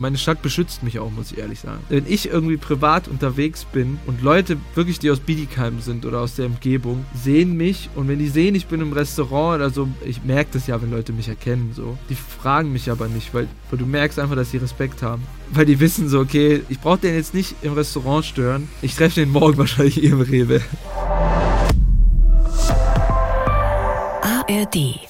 Meine Stadt beschützt mich auch, muss ich ehrlich sagen. Wenn ich irgendwie privat unterwegs bin und Leute wirklich, die aus Bietigheim sind oder aus der Umgebung, sehen mich und wenn die sehen, ich bin im Restaurant oder so, ich merke das ja, wenn Leute mich erkennen, so. Die fragen mich aber nicht, weil, weil du merkst einfach, dass sie Respekt haben. Weil die wissen so, okay, ich brauche den jetzt nicht im Restaurant stören. Ich treffe den morgen wahrscheinlich hier im Rewe. ARD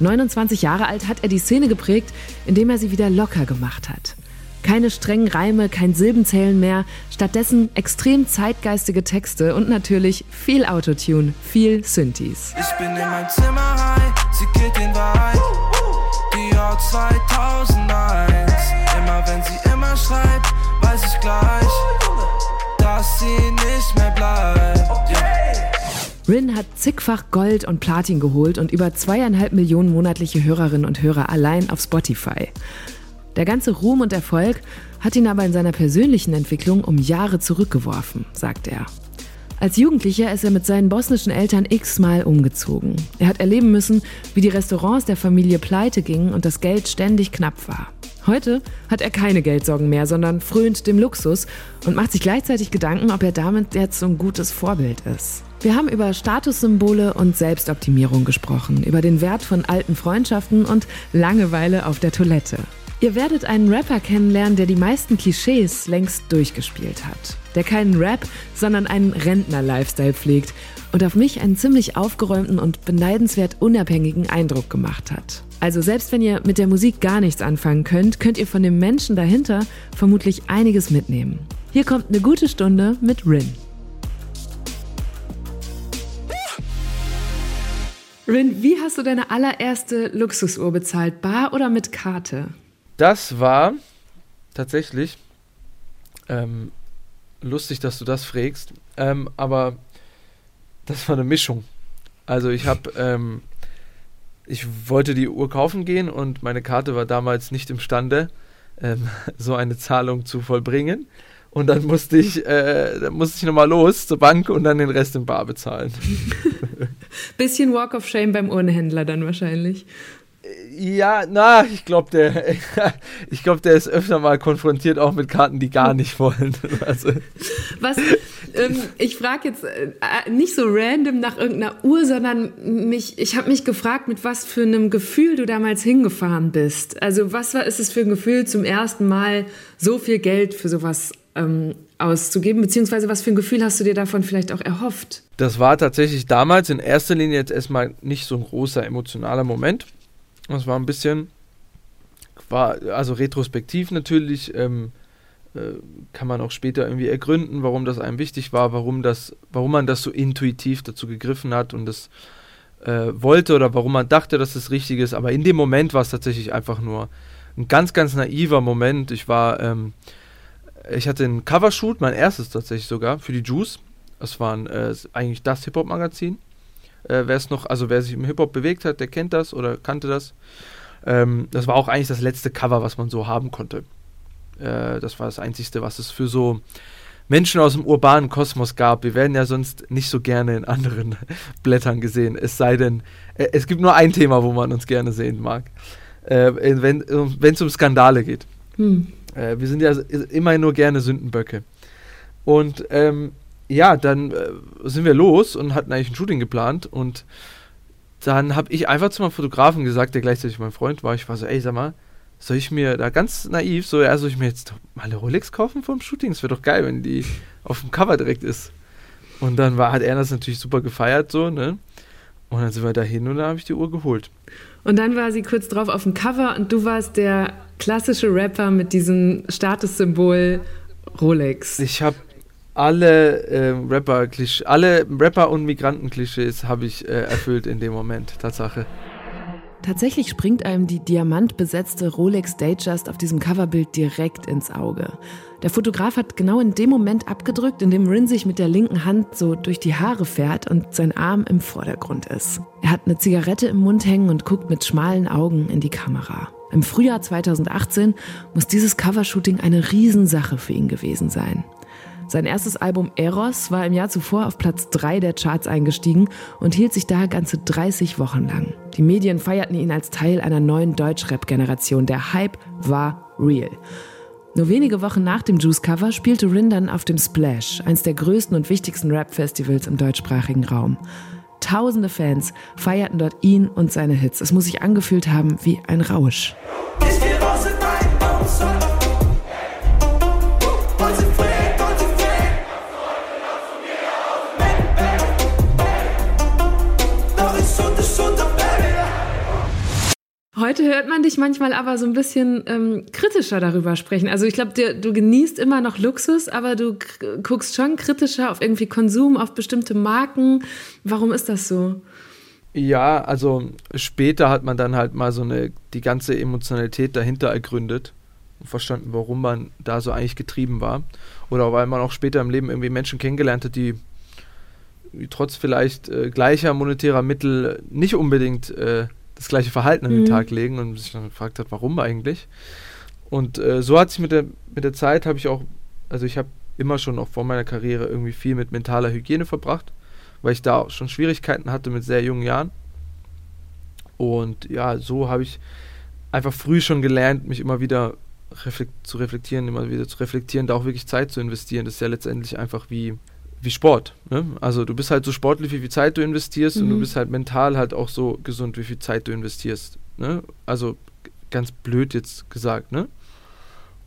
29 Jahre alt hat er die Szene geprägt, indem er sie wieder locker gemacht hat. Keine strengen Reime, kein Silbenzählen mehr, stattdessen extrem zeitgeistige Texte und natürlich viel Autotune, viel Synthes. Ich bin in mein Zimmer high, sie killt den Vibe. Die Jahr 2001, immer wenn sie immer schreibt, weiß ich gleich, dass sie nicht mehr bleibt. Rin hat zigfach Gold und Platin geholt und über zweieinhalb Millionen monatliche Hörerinnen und Hörer allein auf Spotify. Der ganze Ruhm und Erfolg hat ihn aber in seiner persönlichen Entwicklung um Jahre zurückgeworfen, sagt er. Als Jugendlicher ist er mit seinen bosnischen Eltern x-mal umgezogen. Er hat erleben müssen, wie die Restaurants der Familie pleite gingen und das Geld ständig knapp war. Heute hat er keine Geldsorgen mehr, sondern frönt dem Luxus und macht sich gleichzeitig Gedanken, ob er damit jetzt so ein gutes Vorbild ist. Wir haben über Statussymbole und Selbstoptimierung gesprochen, über den Wert von alten Freundschaften und Langeweile auf der Toilette. Ihr werdet einen Rapper kennenlernen, der die meisten Klischees längst durchgespielt hat. Der keinen Rap, sondern einen Rentner-Lifestyle pflegt und auf mich einen ziemlich aufgeräumten und beneidenswert unabhängigen Eindruck gemacht hat. Also selbst wenn ihr mit der Musik gar nichts anfangen könnt, könnt ihr von dem Menschen dahinter vermutlich einiges mitnehmen. Hier kommt eine gute Stunde mit Rin. Rin, wie hast du deine allererste Luxusuhr bezahlt? Bar oder mit Karte? Das war tatsächlich ähm, lustig, dass du das frägst, ähm, aber das war eine Mischung. Also ich habe, ähm, ich wollte die Uhr kaufen gehen und meine Karte war damals nicht imstande, ähm, so eine Zahlung zu vollbringen. Und dann musste ich, äh, dann musste ich nochmal los zur Bank und dann den Rest im Bar bezahlen. Bisschen Walk of Shame beim Urnenhändler dann wahrscheinlich. Ja, na, ich glaube, der, ich glaube, der ist öfter mal konfrontiert auch mit Karten, die gar nicht wollen. Also. Was, ähm, ich frage jetzt äh, nicht so random nach irgendeiner Uhr, sondern mich, ich habe mich gefragt, mit was für einem Gefühl du damals hingefahren bist. Also was war, ist es für ein Gefühl, zum ersten Mal so viel Geld für sowas ähm, auszugeben? Beziehungsweise was für ein Gefühl hast du dir davon vielleicht auch erhofft? Das war tatsächlich damals in erster Linie jetzt erstmal nicht so ein großer emotionaler Moment. Das war ein bisschen, war also retrospektiv natürlich, ähm, äh, kann man auch später irgendwie ergründen, warum das einem wichtig war, warum das, warum man das so intuitiv dazu gegriffen hat und das äh, wollte oder warum man dachte, dass das richtig ist. Aber in dem Moment war es tatsächlich einfach nur ein ganz, ganz naiver Moment. Ich war ähm, ich hatte einen Covershoot, mein erstes tatsächlich sogar, für die Juice. Das war äh, eigentlich das Hip-Hop-Magazin. Äh, wer es noch, also wer sich im Hip-Hop bewegt hat, der kennt das oder kannte das. Ähm, das war auch eigentlich das letzte Cover, was man so haben konnte. Äh, das war das Einzige, was es für so Menschen aus dem urbanen Kosmos gab. Wir werden ja sonst nicht so gerne in anderen Blättern gesehen. Es sei denn, äh, es gibt nur ein Thema, wo man uns gerne sehen mag. Äh, wenn es um Skandale geht. Hm. Äh, wir sind ja immerhin nur gerne Sündenböcke. Und ähm, ja, dann äh, sind wir los und hatten eigentlich ein Shooting geplant und dann habe ich einfach zu meinem Fotografen gesagt, der gleichzeitig mein Freund war, ich war so, ey, sag mal, soll ich mir da ganz naiv, so, ja, soll ich mir jetzt mal eine Rolex kaufen vom Shooting? Das wäre doch geil, wenn die auf dem Cover direkt ist. Und dann war, hat er das natürlich super gefeiert, so, ne? Und dann sind wir dahin und dann habe ich die Uhr geholt. Und dann war sie kurz drauf auf dem Cover und du warst der klassische Rapper mit diesem Statussymbol Rolex. Ich habe alle äh, Rapper alle Rapper und Migranten Klischees habe ich äh, erfüllt in dem Moment Tatsache. Tatsächlich springt einem die diamantbesetzte Rolex Datejust auf diesem Coverbild direkt ins Auge. Der Fotograf hat genau in dem Moment abgedrückt, in dem Rin sich mit der linken Hand so durch die Haare fährt und sein Arm im Vordergrund ist. Er hat eine Zigarette im Mund hängen und guckt mit schmalen Augen in die Kamera. Im Frühjahr 2018 muss dieses Covershooting eine Riesensache für ihn gewesen sein. Sein erstes Album Eros war im Jahr zuvor auf Platz 3 der Charts eingestiegen und hielt sich da ganze 30 Wochen lang. Die Medien feierten ihn als Teil einer neuen Deutschrap-Generation. Der Hype war real. Nur wenige Wochen nach dem Juice-Cover spielte Rin dann auf dem Splash, eins der größten und wichtigsten Rap-Festivals im deutschsprachigen Raum. Tausende Fans feierten dort ihn und seine Hits. Es muss sich angefühlt haben wie ein Rausch. Heute hört man dich manchmal aber so ein bisschen ähm, kritischer darüber sprechen. Also ich glaube, du genießt immer noch Luxus, aber du guckst schon kritischer auf irgendwie Konsum, auf bestimmte Marken. Warum ist das so? Ja, also später hat man dann halt mal so eine die ganze Emotionalität dahinter ergründet und verstanden, warum man da so eigentlich getrieben war. Oder weil man auch später im Leben irgendwie Menschen kennengelernt hat, die, trotz vielleicht äh, gleicher monetärer Mittel nicht unbedingt äh, das gleiche Verhalten an den mhm. Tag legen und sich dann gefragt hat, warum eigentlich. Und äh, so hat sich mit der, mit der Zeit, habe ich auch, also ich habe immer schon auch vor meiner Karriere irgendwie viel mit mentaler Hygiene verbracht, weil ich da auch schon Schwierigkeiten hatte mit sehr jungen Jahren. Und ja, so habe ich einfach früh schon gelernt, mich immer wieder reflekt zu reflektieren, immer wieder zu reflektieren, da auch wirklich Zeit zu investieren. Das ist ja letztendlich einfach wie wie Sport. Ne? Also du bist halt so sportlich, wie viel Zeit du investierst mhm. und du mhm. bist halt mental halt auch so gesund, wie viel Zeit du investierst. Ne? Also ganz blöd jetzt gesagt. Ne?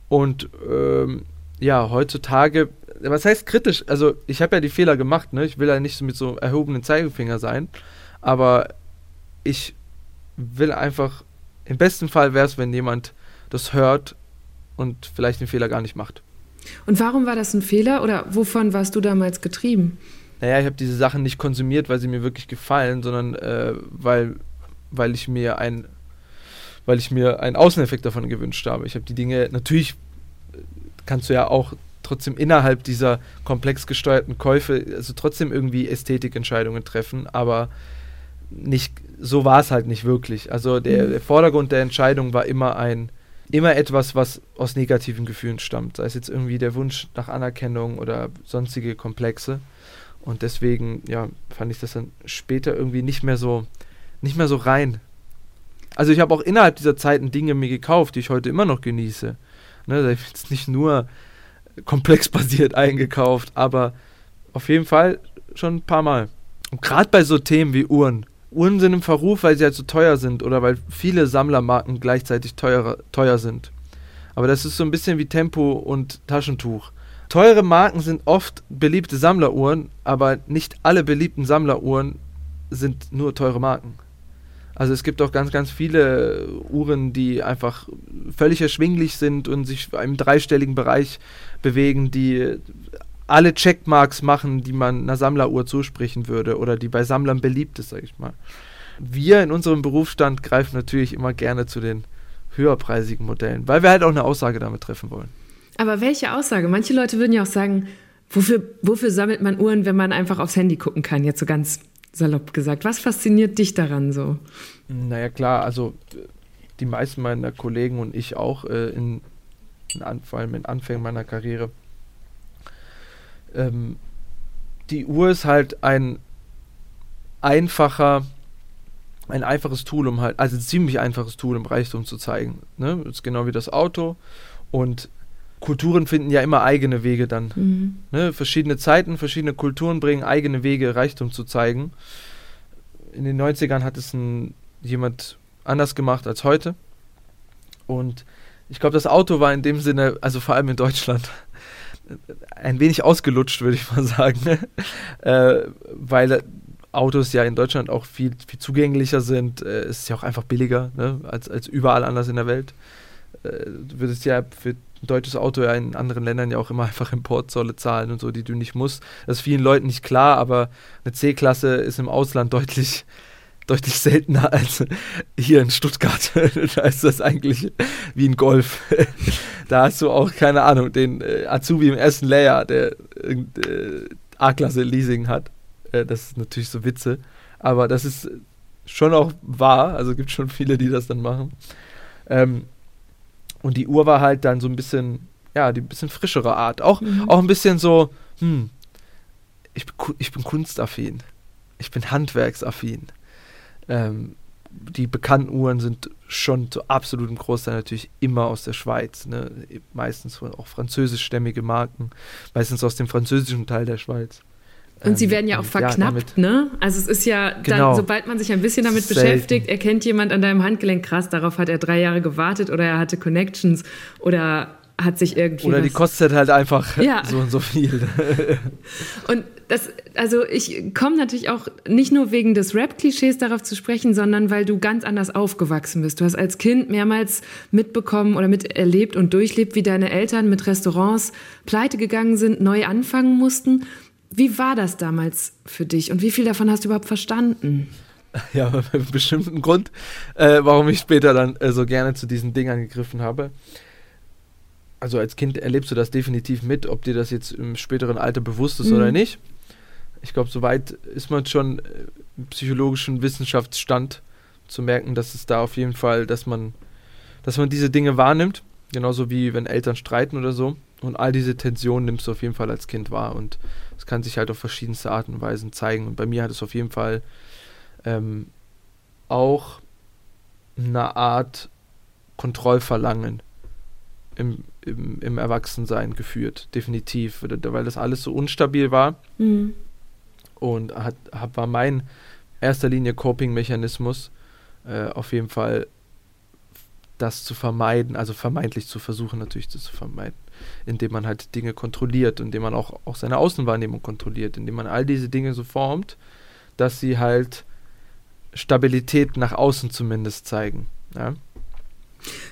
Und ähm, ja, heutzutage, was heißt kritisch? Also ich habe ja die Fehler gemacht. Ne? Ich will ja nicht mit so erhobenen Zeigefinger sein, aber ich will einfach, im besten Fall wäre es, wenn jemand das hört und vielleicht den Fehler gar nicht macht. Und warum war das ein Fehler oder wovon warst du damals getrieben? Naja, ich habe diese Sachen nicht konsumiert, weil sie mir wirklich gefallen, sondern äh, weil, weil ich mir ein weil ich mir einen Außeneffekt davon gewünscht habe. Ich habe die Dinge, natürlich äh, kannst du ja auch trotzdem innerhalb dieser komplex gesteuerten Käufe, also trotzdem irgendwie Ästhetikentscheidungen treffen, aber nicht, so war es halt nicht wirklich. Also der, mhm. der Vordergrund der Entscheidung war immer ein, immer etwas, was aus negativen Gefühlen stammt. Sei es jetzt irgendwie der Wunsch nach Anerkennung oder sonstige Komplexe. Und deswegen, ja, fand ich das dann später irgendwie nicht mehr so, nicht mehr so rein. Also ich habe auch innerhalb dieser Zeiten Dinge mir gekauft, die ich heute immer noch genieße. Ne, jetzt nicht nur komplexbasiert eingekauft, aber auf jeden Fall schon ein paar Mal. Und gerade bei so Themen wie Uhren, Uhren sind im Verruf, weil sie halt so teuer sind oder weil viele Sammlermarken gleichzeitig teuer, teuer sind. Aber das ist so ein bisschen wie Tempo und Taschentuch. Teure Marken sind oft beliebte Sammleruhren, aber nicht alle beliebten Sammleruhren sind nur teure Marken. Also es gibt auch ganz, ganz viele Uhren, die einfach völlig erschwinglich sind und sich im dreistelligen Bereich bewegen, die alle Checkmarks machen, die man einer Sammleruhr zusprechen würde oder die bei Sammlern beliebt ist, sage ich mal. Wir in unserem Berufsstand greifen natürlich immer gerne zu den höherpreisigen Modellen, weil wir halt auch eine Aussage damit treffen wollen. Aber welche Aussage? Manche Leute würden ja auch sagen, wofür, wofür sammelt man Uhren, wenn man einfach aufs Handy gucken kann, jetzt so ganz salopp gesagt. Was fasziniert dich daran so? Naja, klar, also die meisten meiner Kollegen und ich auch, äh, in, in, vor allem in Anfängen meiner Karriere, ähm, die Uhr ist halt ein einfacher, ein einfaches Tool, um halt, also ein ziemlich einfaches Tool, um Reichtum zu zeigen. Ne? Das ist genau wie das Auto. Und Kulturen finden ja immer eigene Wege dann. Mhm. Ne? Verschiedene Zeiten, verschiedene Kulturen bringen eigene Wege, Reichtum zu zeigen. In den 90ern hat es ein, jemand anders gemacht als heute. Und ich glaube, das Auto war in dem Sinne, also vor allem in Deutschland, ein wenig ausgelutscht, würde ich mal sagen. äh, weil Autos ja in Deutschland auch viel, viel zugänglicher sind. Äh, es ist ja auch einfach billiger ne, als, als überall anders in der Welt. Äh, du würdest ja für ein deutsches Auto ja in anderen Ländern ja auch immer einfach Importzolle zahlen und so, die du nicht musst. Das ist vielen Leuten nicht klar, aber eine C-Klasse ist im Ausland deutlich deutlich seltener als hier in Stuttgart. da ist das eigentlich wie ein Golf. da hast du auch, keine Ahnung, den äh, Azubi im ersten Layer, der äh, A-Klasse Leasing hat. Äh, das ist natürlich so Witze. Aber das ist schon auch wahr. Also gibt schon viele, die das dann machen. Ähm, und die Uhr war halt dann so ein bisschen, ja, die bisschen frischere Art. Auch, mhm. auch ein bisschen so, hm, ich, ich bin kunstaffin. Ich bin handwerksaffin. Ähm, die bekannten Uhren sind schon zu absolutem Großteil natürlich immer aus der Schweiz. Ne? Meistens auch französischstämmige Marken, meistens aus dem französischen Teil der Schweiz. Und sie ähm, werden ja auch verknappt, ja, ne? Also es ist ja, genau. dann, sobald man sich ein bisschen damit Selten. beschäftigt, erkennt jemand an deinem Handgelenk, krass, darauf hat er drei Jahre gewartet oder er hatte Connections oder hat sich irgendwie. Oder die kostet halt einfach ja. so und so viel. und das, also ich komme natürlich auch nicht nur wegen des Rap-Klischees darauf zu sprechen, sondern weil du ganz anders aufgewachsen bist. Du hast als Kind mehrmals mitbekommen oder miterlebt und durchlebt, wie deine Eltern mit Restaurants pleite gegangen sind, neu anfangen mussten. Wie war das damals für dich und wie viel davon hast du überhaupt verstanden? Ja, mit einem bestimmten Grund, äh, warum ich später dann äh, so gerne zu diesen Dingern gegriffen habe also als Kind erlebst du das definitiv mit, ob dir das jetzt im späteren Alter bewusst ist mhm. oder nicht. Ich glaube, soweit ist man schon äh, im psychologischen Wissenschaftsstand zu merken, dass es da auf jeden Fall, dass man, dass man diese Dinge wahrnimmt, genauso wie wenn Eltern streiten oder so. Und all diese Tensionen nimmst du auf jeden Fall als Kind wahr und es kann sich halt auf verschiedenste Arten und Weisen zeigen. Und bei mir hat es auf jeden Fall ähm, auch eine Art Kontrollverlangen im, im, im Erwachsensein geführt, definitiv, weil das alles so unstabil war. Mhm. Und hat, hat, war mein erster Linie Coping-Mechanismus äh, auf jeden Fall das zu vermeiden, also vermeintlich zu versuchen natürlich das zu vermeiden, indem man halt Dinge kontrolliert, indem man auch, auch seine Außenwahrnehmung kontrolliert, indem man all diese Dinge so formt, dass sie halt Stabilität nach außen zumindest zeigen. Ja?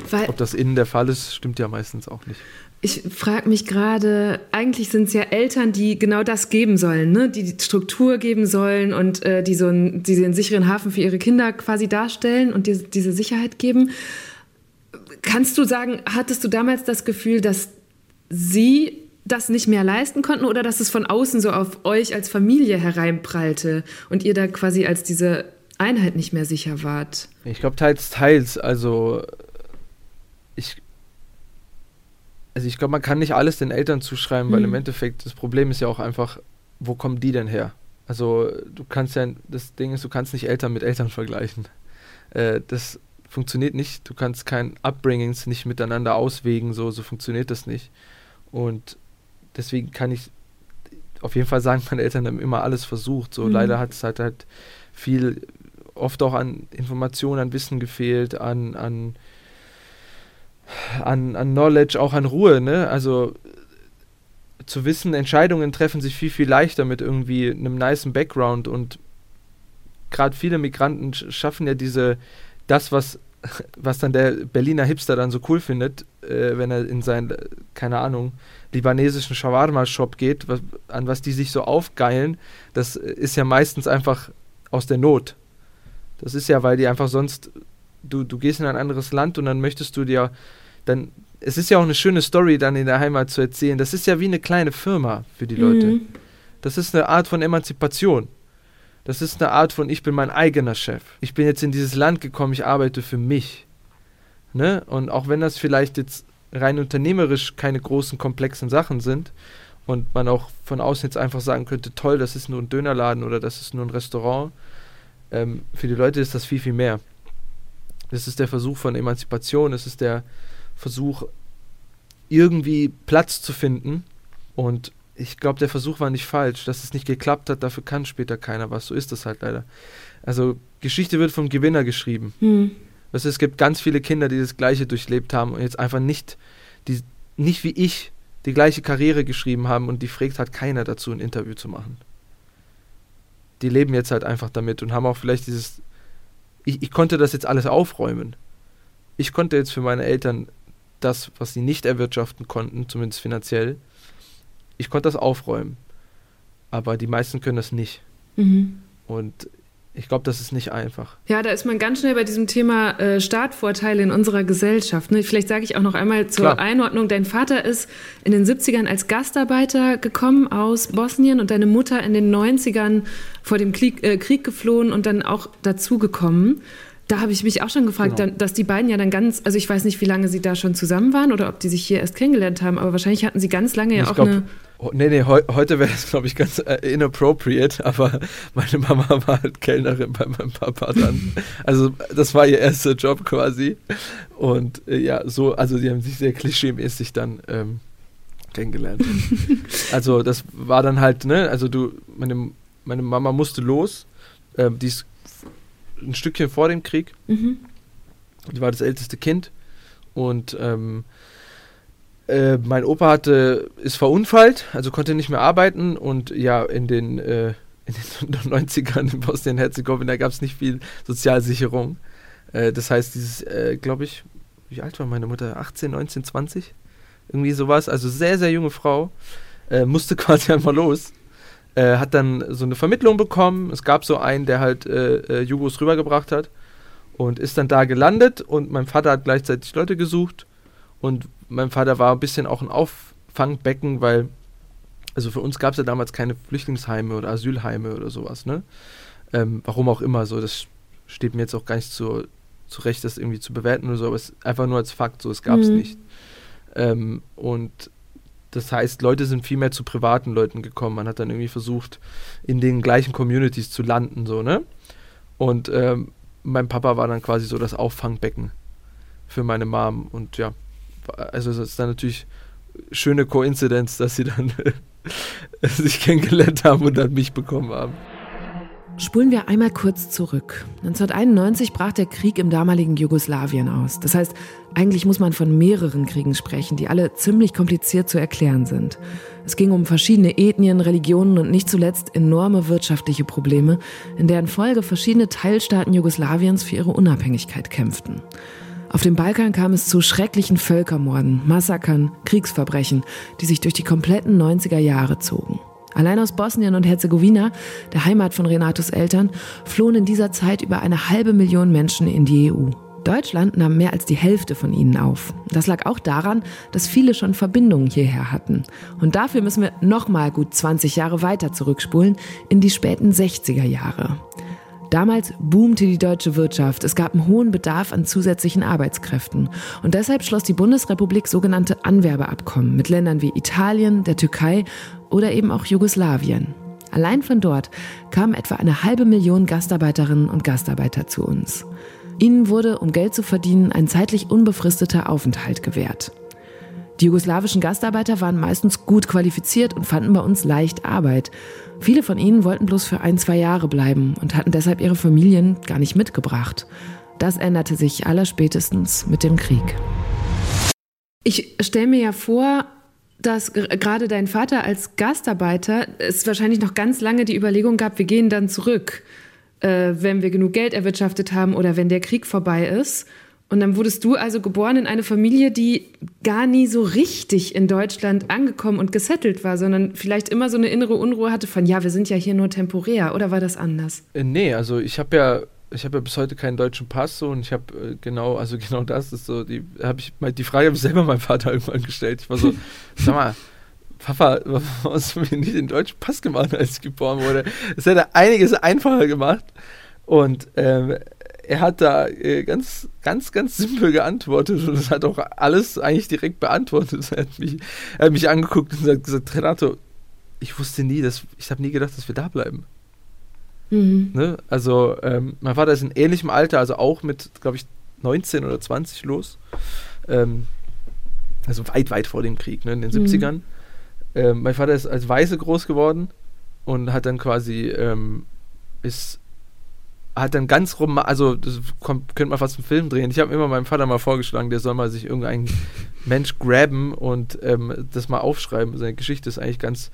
Weil Ob das innen der Fall ist, stimmt ja meistens auch nicht. Ich frage mich gerade, eigentlich sind es ja Eltern, die genau das geben sollen, ne? die die Struktur geben sollen und äh, die so einen, die den sicheren Hafen für ihre Kinder quasi darstellen und die, diese Sicherheit geben. Kannst du sagen, hattest du damals das Gefühl, dass sie das nicht mehr leisten konnten oder dass es von außen so auf euch als Familie hereinprallte und ihr da quasi als diese Einheit nicht mehr sicher wart? Ich glaube teils, teils. Also ich, also ich glaube, man kann nicht alles den Eltern zuschreiben, mhm. weil im mhm. Endeffekt das Problem ist ja auch einfach, wo kommen die denn her? Also du kannst ja, das Ding ist, du kannst nicht Eltern mit Eltern vergleichen. Äh, das funktioniert nicht. Du kannst kein Upbringings nicht miteinander auswägen, so, so funktioniert das nicht. Und deswegen kann ich auf jeden Fall sagen, meine Eltern haben immer alles versucht. So mhm. leider hat es halt halt viel, oft auch an Informationen, an Wissen gefehlt, an, an an, an Knowledge, auch an Ruhe, ne? Also zu wissen, Entscheidungen treffen sich viel, viel leichter mit irgendwie einem niceen Background und gerade viele Migranten schaffen ja diese, das, was, was dann der Berliner Hipster dann so cool findet, äh, wenn er in seinen, keine Ahnung, libanesischen Shawarma-Shop geht, was, an was die sich so aufgeilen, das ist ja meistens einfach aus der Not. Das ist ja, weil die einfach sonst, du, du gehst in ein anderes Land und dann möchtest du dir dann es ist ja auch eine schöne Story dann in der Heimat zu erzählen. Das ist ja wie eine kleine Firma für die Leute. Mhm. Das ist eine Art von Emanzipation. Das ist eine Art von, ich bin mein eigener Chef. Ich bin jetzt in dieses Land gekommen, ich arbeite für mich. Ne? Und auch wenn das vielleicht jetzt rein unternehmerisch keine großen, komplexen Sachen sind und man auch von außen jetzt einfach sagen könnte, toll, das ist nur ein Dönerladen oder das ist nur ein Restaurant, ähm, für die Leute ist das viel, viel mehr. Das ist der Versuch von Emanzipation, es ist der Versuch, irgendwie Platz zu finden. Und ich glaube, der Versuch war nicht falsch. Dass es nicht geklappt hat, dafür kann später keiner was. So ist das halt leider. Also Geschichte wird vom Gewinner geschrieben. Mhm. Also, es gibt ganz viele Kinder, die das Gleiche durchlebt haben und jetzt einfach nicht, die, nicht wie ich die gleiche Karriere geschrieben haben und die fragt halt keiner dazu, ein Interview zu machen. Die leben jetzt halt einfach damit und haben auch vielleicht dieses, ich, ich konnte das jetzt alles aufräumen. Ich konnte jetzt für meine Eltern das, was sie nicht erwirtschaften konnten, zumindest finanziell, ich konnte das aufräumen. Aber die meisten können das nicht. Mhm. Und ich glaube, das ist nicht einfach. Ja, da ist man ganz schnell bei diesem Thema äh, Startvorteile in unserer Gesellschaft. Ne? Vielleicht sage ich auch noch einmal zur Klar. Einordnung. Dein Vater ist in den 70ern als Gastarbeiter gekommen aus Bosnien und deine Mutter in den 90ern vor dem Krieg, äh, Krieg geflohen und dann auch dazugekommen. Da habe ich mich auch schon gefragt, genau. dann, dass die beiden ja dann ganz, also ich weiß nicht, wie lange sie da schon zusammen waren oder ob die sich hier erst kennengelernt haben, aber wahrscheinlich hatten sie ganz lange ja ich auch glaub, eine Nee, nee, heu, heute wäre das, glaube ich, ganz äh, inappropriate, aber meine Mama war halt Kellnerin bei meinem Papa dann. Also, das war ihr erster Job quasi. Und äh, ja, so, also, die haben sich sehr klischeemäßig dann ähm, kennengelernt. also, das war dann halt, ne, also, du, meine, meine Mama musste los. Ähm, die ist ein Stückchen vor dem Krieg. Mhm. Die war das älteste Kind. Und, ähm, äh, mein Opa hatte, ist verunfallt, also konnte nicht mehr arbeiten und ja, in den, äh, in den 90ern in Bosnien-Herzegowina gab es nicht viel Sozialsicherung. Äh, das heißt, dieses, äh, glaube ich, wie alt war meine Mutter? 18, 19, 20? Irgendwie sowas. Also sehr, sehr junge Frau. Äh, musste quasi einmal los. Hat dann so eine Vermittlung bekommen. Es gab so einen, der halt Jugos rübergebracht hat und ist dann da gelandet und mein Vater hat gleichzeitig Leute gesucht und mein Vater war ein bisschen auch ein Auffangbecken, weil, also für uns gab es ja damals keine Flüchtlingsheime oder Asylheime oder sowas, ne? Ähm, warum auch immer, so, das steht mir jetzt auch gar nicht zu, zurecht, das irgendwie zu bewerten oder so, aber es ist einfach nur als Fakt, so, es gab es mhm. nicht. Ähm, und das heißt, Leute sind viel mehr zu privaten Leuten gekommen. Man hat dann irgendwie versucht, in den gleichen Communities zu landen, so, ne? Und ähm, mein Papa war dann quasi so das Auffangbecken für meine Mom. Und ja, also es ist dann natürlich schöne Koinzidenz, dass sie dann sich kennengelernt haben und dann mich bekommen haben. Spulen wir einmal kurz zurück. 1991 brach der Krieg im damaligen Jugoslawien aus. Das heißt, eigentlich muss man von mehreren Kriegen sprechen, die alle ziemlich kompliziert zu erklären sind. Es ging um verschiedene Ethnien, Religionen und nicht zuletzt enorme wirtschaftliche Probleme, in deren Folge verschiedene Teilstaaten Jugoslawiens für ihre Unabhängigkeit kämpften. Auf dem Balkan kam es zu schrecklichen Völkermorden, Massakern, Kriegsverbrechen, die sich durch die kompletten 90er Jahre zogen. Allein aus Bosnien und Herzegowina, der Heimat von Renatos Eltern, flohen in dieser Zeit über eine halbe Million Menschen in die EU. Deutschland nahm mehr als die Hälfte von ihnen auf. Das lag auch daran, dass viele schon Verbindungen hierher hatten. Und dafür müssen wir nochmal gut 20 Jahre weiter zurückspulen in die späten 60er Jahre. Damals boomte die deutsche Wirtschaft. Es gab einen hohen Bedarf an zusätzlichen Arbeitskräften. Und deshalb schloss die Bundesrepublik sogenannte Anwerbeabkommen mit Ländern wie Italien, der Türkei oder eben auch Jugoslawien. Allein von dort kamen etwa eine halbe Million Gastarbeiterinnen und Gastarbeiter zu uns. Ihnen wurde, um Geld zu verdienen, ein zeitlich unbefristeter Aufenthalt gewährt. Die jugoslawischen Gastarbeiter waren meistens gut qualifiziert und fanden bei uns leicht Arbeit. Viele von ihnen wollten bloß für ein, zwei Jahre bleiben und hatten deshalb ihre Familien gar nicht mitgebracht. Das änderte sich allerspätestens mit dem Krieg. Ich stelle mir ja vor, dass gerade dein Vater als Gastarbeiter es wahrscheinlich noch ganz lange die Überlegung gab, wir gehen dann zurück, äh, wenn wir genug Geld erwirtschaftet haben oder wenn der Krieg vorbei ist. Und dann wurdest du also geboren in eine Familie, die gar nie so richtig in Deutschland angekommen und gesettelt war, sondern vielleicht immer so eine innere Unruhe hatte von, ja, wir sind ja hier nur temporär. Oder war das anders? Äh, nee, also ich habe ja ich habe ja bis heute keinen deutschen Pass so und ich habe äh, genau, also genau das ist so, die habe ich die Frage habe ich selber meinem Vater irgendwann gestellt. Ich war so, sag mal, Papa, warum hast du mir nicht den deutschen Pass gemacht, als ich geboren wurde? Das hätte einiges einfacher gemacht. Und ähm, er hat da äh, ganz, ganz, ganz simpel geantwortet und es hat auch alles eigentlich direkt beantwortet. Er hat mich, er hat mich angeguckt und hat gesagt, Renato, ich wusste nie, dass, ich habe nie gedacht, dass wir da bleiben. Mhm. Ne? Also, ähm, mein Vater ist in ähnlichem Alter, also auch mit, glaube ich, 19 oder 20 los. Ähm, also weit, weit vor dem Krieg, ne, in den mhm. 70ern. Ähm, mein Vater ist als Weiße groß geworden und hat dann quasi, ähm, ist hat dann ganz rum, also das kommt, könnte man fast einen Film drehen. Ich habe immer meinem Vater mal vorgeschlagen, der soll mal sich irgendeinen Mensch graben und ähm, das mal aufschreiben. Seine Geschichte ist eigentlich ganz,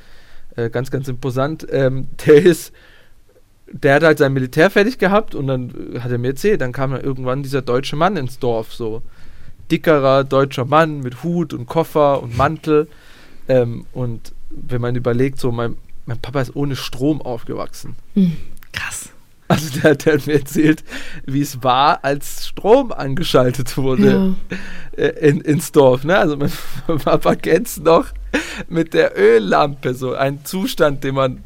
äh, ganz, ganz imposant. Ähm, der ist, der hat halt sein Militär fertig gehabt und dann hat er mir erzählt, dann kam dann irgendwann dieser deutsche Mann ins Dorf, so dickerer deutscher Mann mit Hut und Koffer und Mantel. Ähm, und wenn man überlegt, so mein, mein Papa ist ohne Strom aufgewachsen. Mhm. Krass. Also der, der, hat mir erzählt, wie es war, als Strom angeschaltet wurde ja. Äh, in, ins Dorf. Ne? Also mein Papa kennt es noch mit der Öllampe, so ein Zustand, den man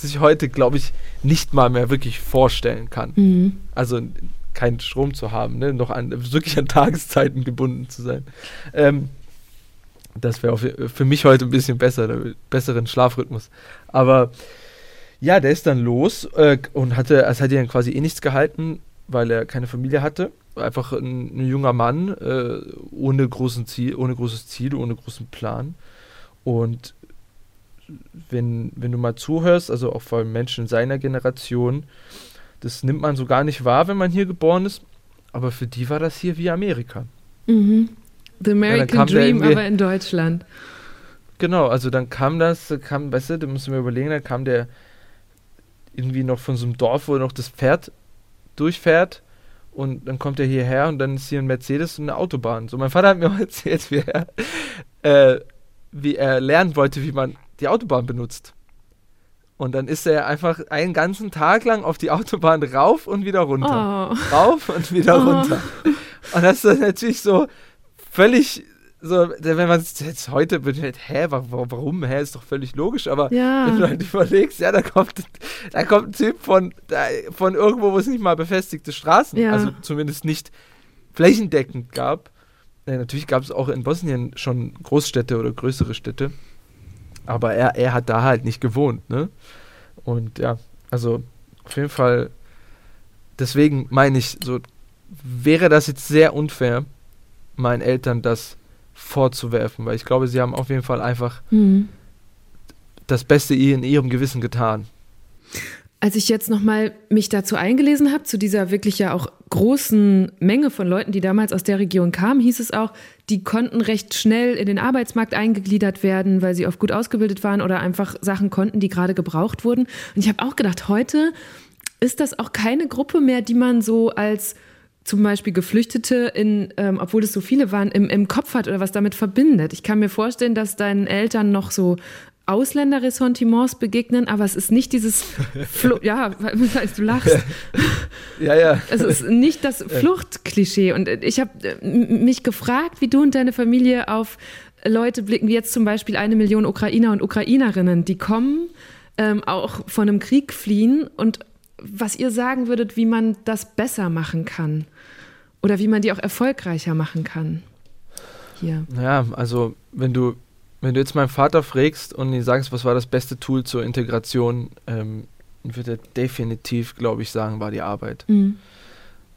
sich heute, glaube ich, nicht mal mehr wirklich vorstellen kann. Mhm. Also keinen Strom zu haben, ne? noch an, wirklich an Tageszeiten gebunden zu sein. Ähm, das wäre für mich heute ein bisschen besser, besseren Schlafrhythmus. Aber ja, der ist dann los äh, und hatte, es hat ihn quasi eh nichts gehalten, weil er keine Familie hatte. Einfach ein, ein junger Mann, äh, ohne, großen Ziel, ohne großes Ziel, ohne großen Plan. Und wenn, wenn du mal zuhörst, also auch vor allem Menschen in seiner Generation, das nimmt man so gar nicht wahr, wenn man hier geboren ist. Aber für die war das hier wie Amerika. Mhm. The American ja, Dream, aber in Deutschland. Genau, also dann kam das, kam, weißt du, da musst du mir überlegen, dann kam der irgendwie noch von so einem Dorf, wo noch das Pferd durchfährt und dann kommt er hierher und dann ist hier ein Mercedes und eine Autobahn. So, mein Vater hat mir auch erzählt, wie er, äh, wie er lernen wollte, wie man die Autobahn benutzt. Und dann ist er einfach einen ganzen Tag lang auf die Autobahn rauf und wieder runter. Oh. Rauf und wieder oh. runter. Und das ist natürlich so völlig so, wenn man es jetzt heute benennt, hä, warum, hä, ist doch völlig logisch, aber ja. wenn du halt überlegst, ja, da kommt, da kommt ein Typ von, von irgendwo, wo es nicht mal befestigte Straßen, ja. also zumindest nicht flächendeckend gab. Ja, natürlich gab es auch in Bosnien schon Großstädte oder größere Städte, aber er, er hat da halt nicht gewohnt, ne? Und ja, also auf jeden Fall, deswegen meine ich, so wäre das jetzt sehr unfair, meinen Eltern das vorzuwerfen, weil ich glaube, sie haben auf jeden Fall einfach mhm. das Beste in ihrem Gewissen getan. Als ich jetzt nochmal mich dazu eingelesen habe, zu dieser wirklich ja auch großen Menge von Leuten, die damals aus der Region kamen, hieß es auch, die konnten recht schnell in den Arbeitsmarkt eingegliedert werden, weil sie oft gut ausgebildet waren oder einfach Sachen konnten, die gerade gebraucht wurden. Und ich habe auch gedacht, heute ist das auch keine Gruppe mehr, die man so als zum Beispiel Geflüchtete, in, ähm, obwohl es so viele waren, im, im Kopf hat oder was damit verbindet. Ich kann mir vorstellen, dass deinen Eltern noch so Ausländerressentiments begegnen, aber es ist nicht dieses, Fl ja, du lachst. Ja, ja. Es ist nicht das Fluchtklischee. Und ich habe äh, mich gefragt, wie du und deine Familie auf Leute blicken, wie jetzt zum Beispiel eine Million Ukrainer und Ukrainerinnen, die kommen, ähm, auch von einem Krieg fliehen und was ihr sagen würdet, wie man das besser machen kann oder wie man die auch erfolgreicher machen kann. Hier. Ja, also wenn du, wenn du jetzt meinen Vater fragst und ihn sagst, was war das beste Tool zur Integration, ähm, wird er definitiv, glaube ich, sagen, war die Arbeit. Mhm.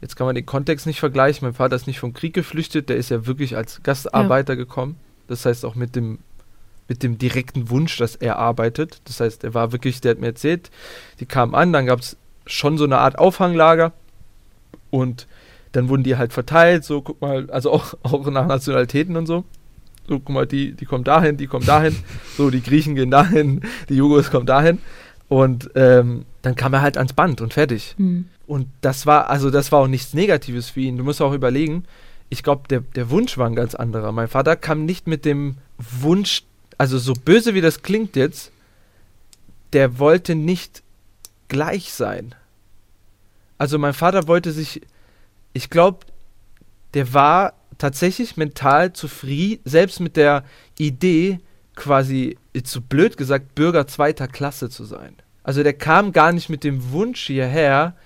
Jetzt kann man den Kontext nicht vergleichen. Mein Vater ist nicht vom Krieg geflüchtet, der ist ja wirklich als Gastarbeiter ja. gekommen. Das heißt auch mit dem mit dem direkten Wunsch, dass er arbeitet. Das heißt, er war wirklich, der hat mir erzählt, die kamen an, dann gab es schon so eine Art Auffanglager und dann wurden die halt verteilt, so guck mal, also auch, auch nach Nationalitäten und so. So, guck mal, die, die kommen dahin, die kommen dahin, so, die Griechen gehen dahin, die Jugos kommen dahin. Und ähm, dann kam er halt ans Band und fertig. Mhm. Und das war, also das war auch nichts Negatives für ihn. Du musst auch überlegen, ich glaube, der, der Wunsch war ein ganz anderer. Mein Vater kam nicht mit dem Wunsch, also so böse wie das klingt jetzt, der wollte nicht gleich sein. Also mein Vater wollte sich, ich glaube, der war tatsächlich mental zufrieden, selbst mit der Idee, quasi, jetzt so blöd gesagt, Bürger zweiter Klasse zu sein. Also der kam gar nicht mit dem Wunsch hierher,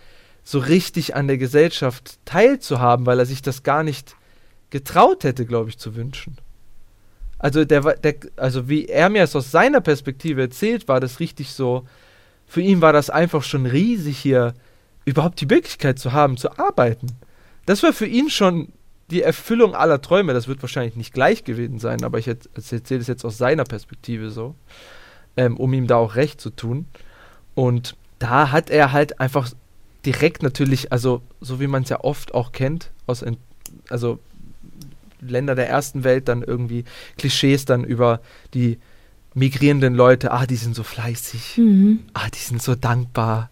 so richtig an der Gesellschaft teilzuhaben, weil er sich das gar nicht getraut hätte, glaube ich, zu wünschen. Also der, der, also wie er mir es aus seiner Perspektive erzählt, war das richtig so, für ihn war das einfach schon riesig hier, überhaupt die Möglichkeit zu haben, zu arbeiten. Das war für ihn schon die Erfüllung aller Träume. Das wird wahrscheinlich nicht gleich gewesen sein, aber ich erzähle es jetzt aus seiner Perspektive so, ähm, um ihm da auch recht zu tun. Und da hat er halt einfach direkt natürlich, also so wie man es ja oft auch kennt, aus, also Länder der ersten Welt dann irgendwie Klischees dann über die migrierenden Leute, ah, die sind so fleißig, mhm. ah, die sind so dankbar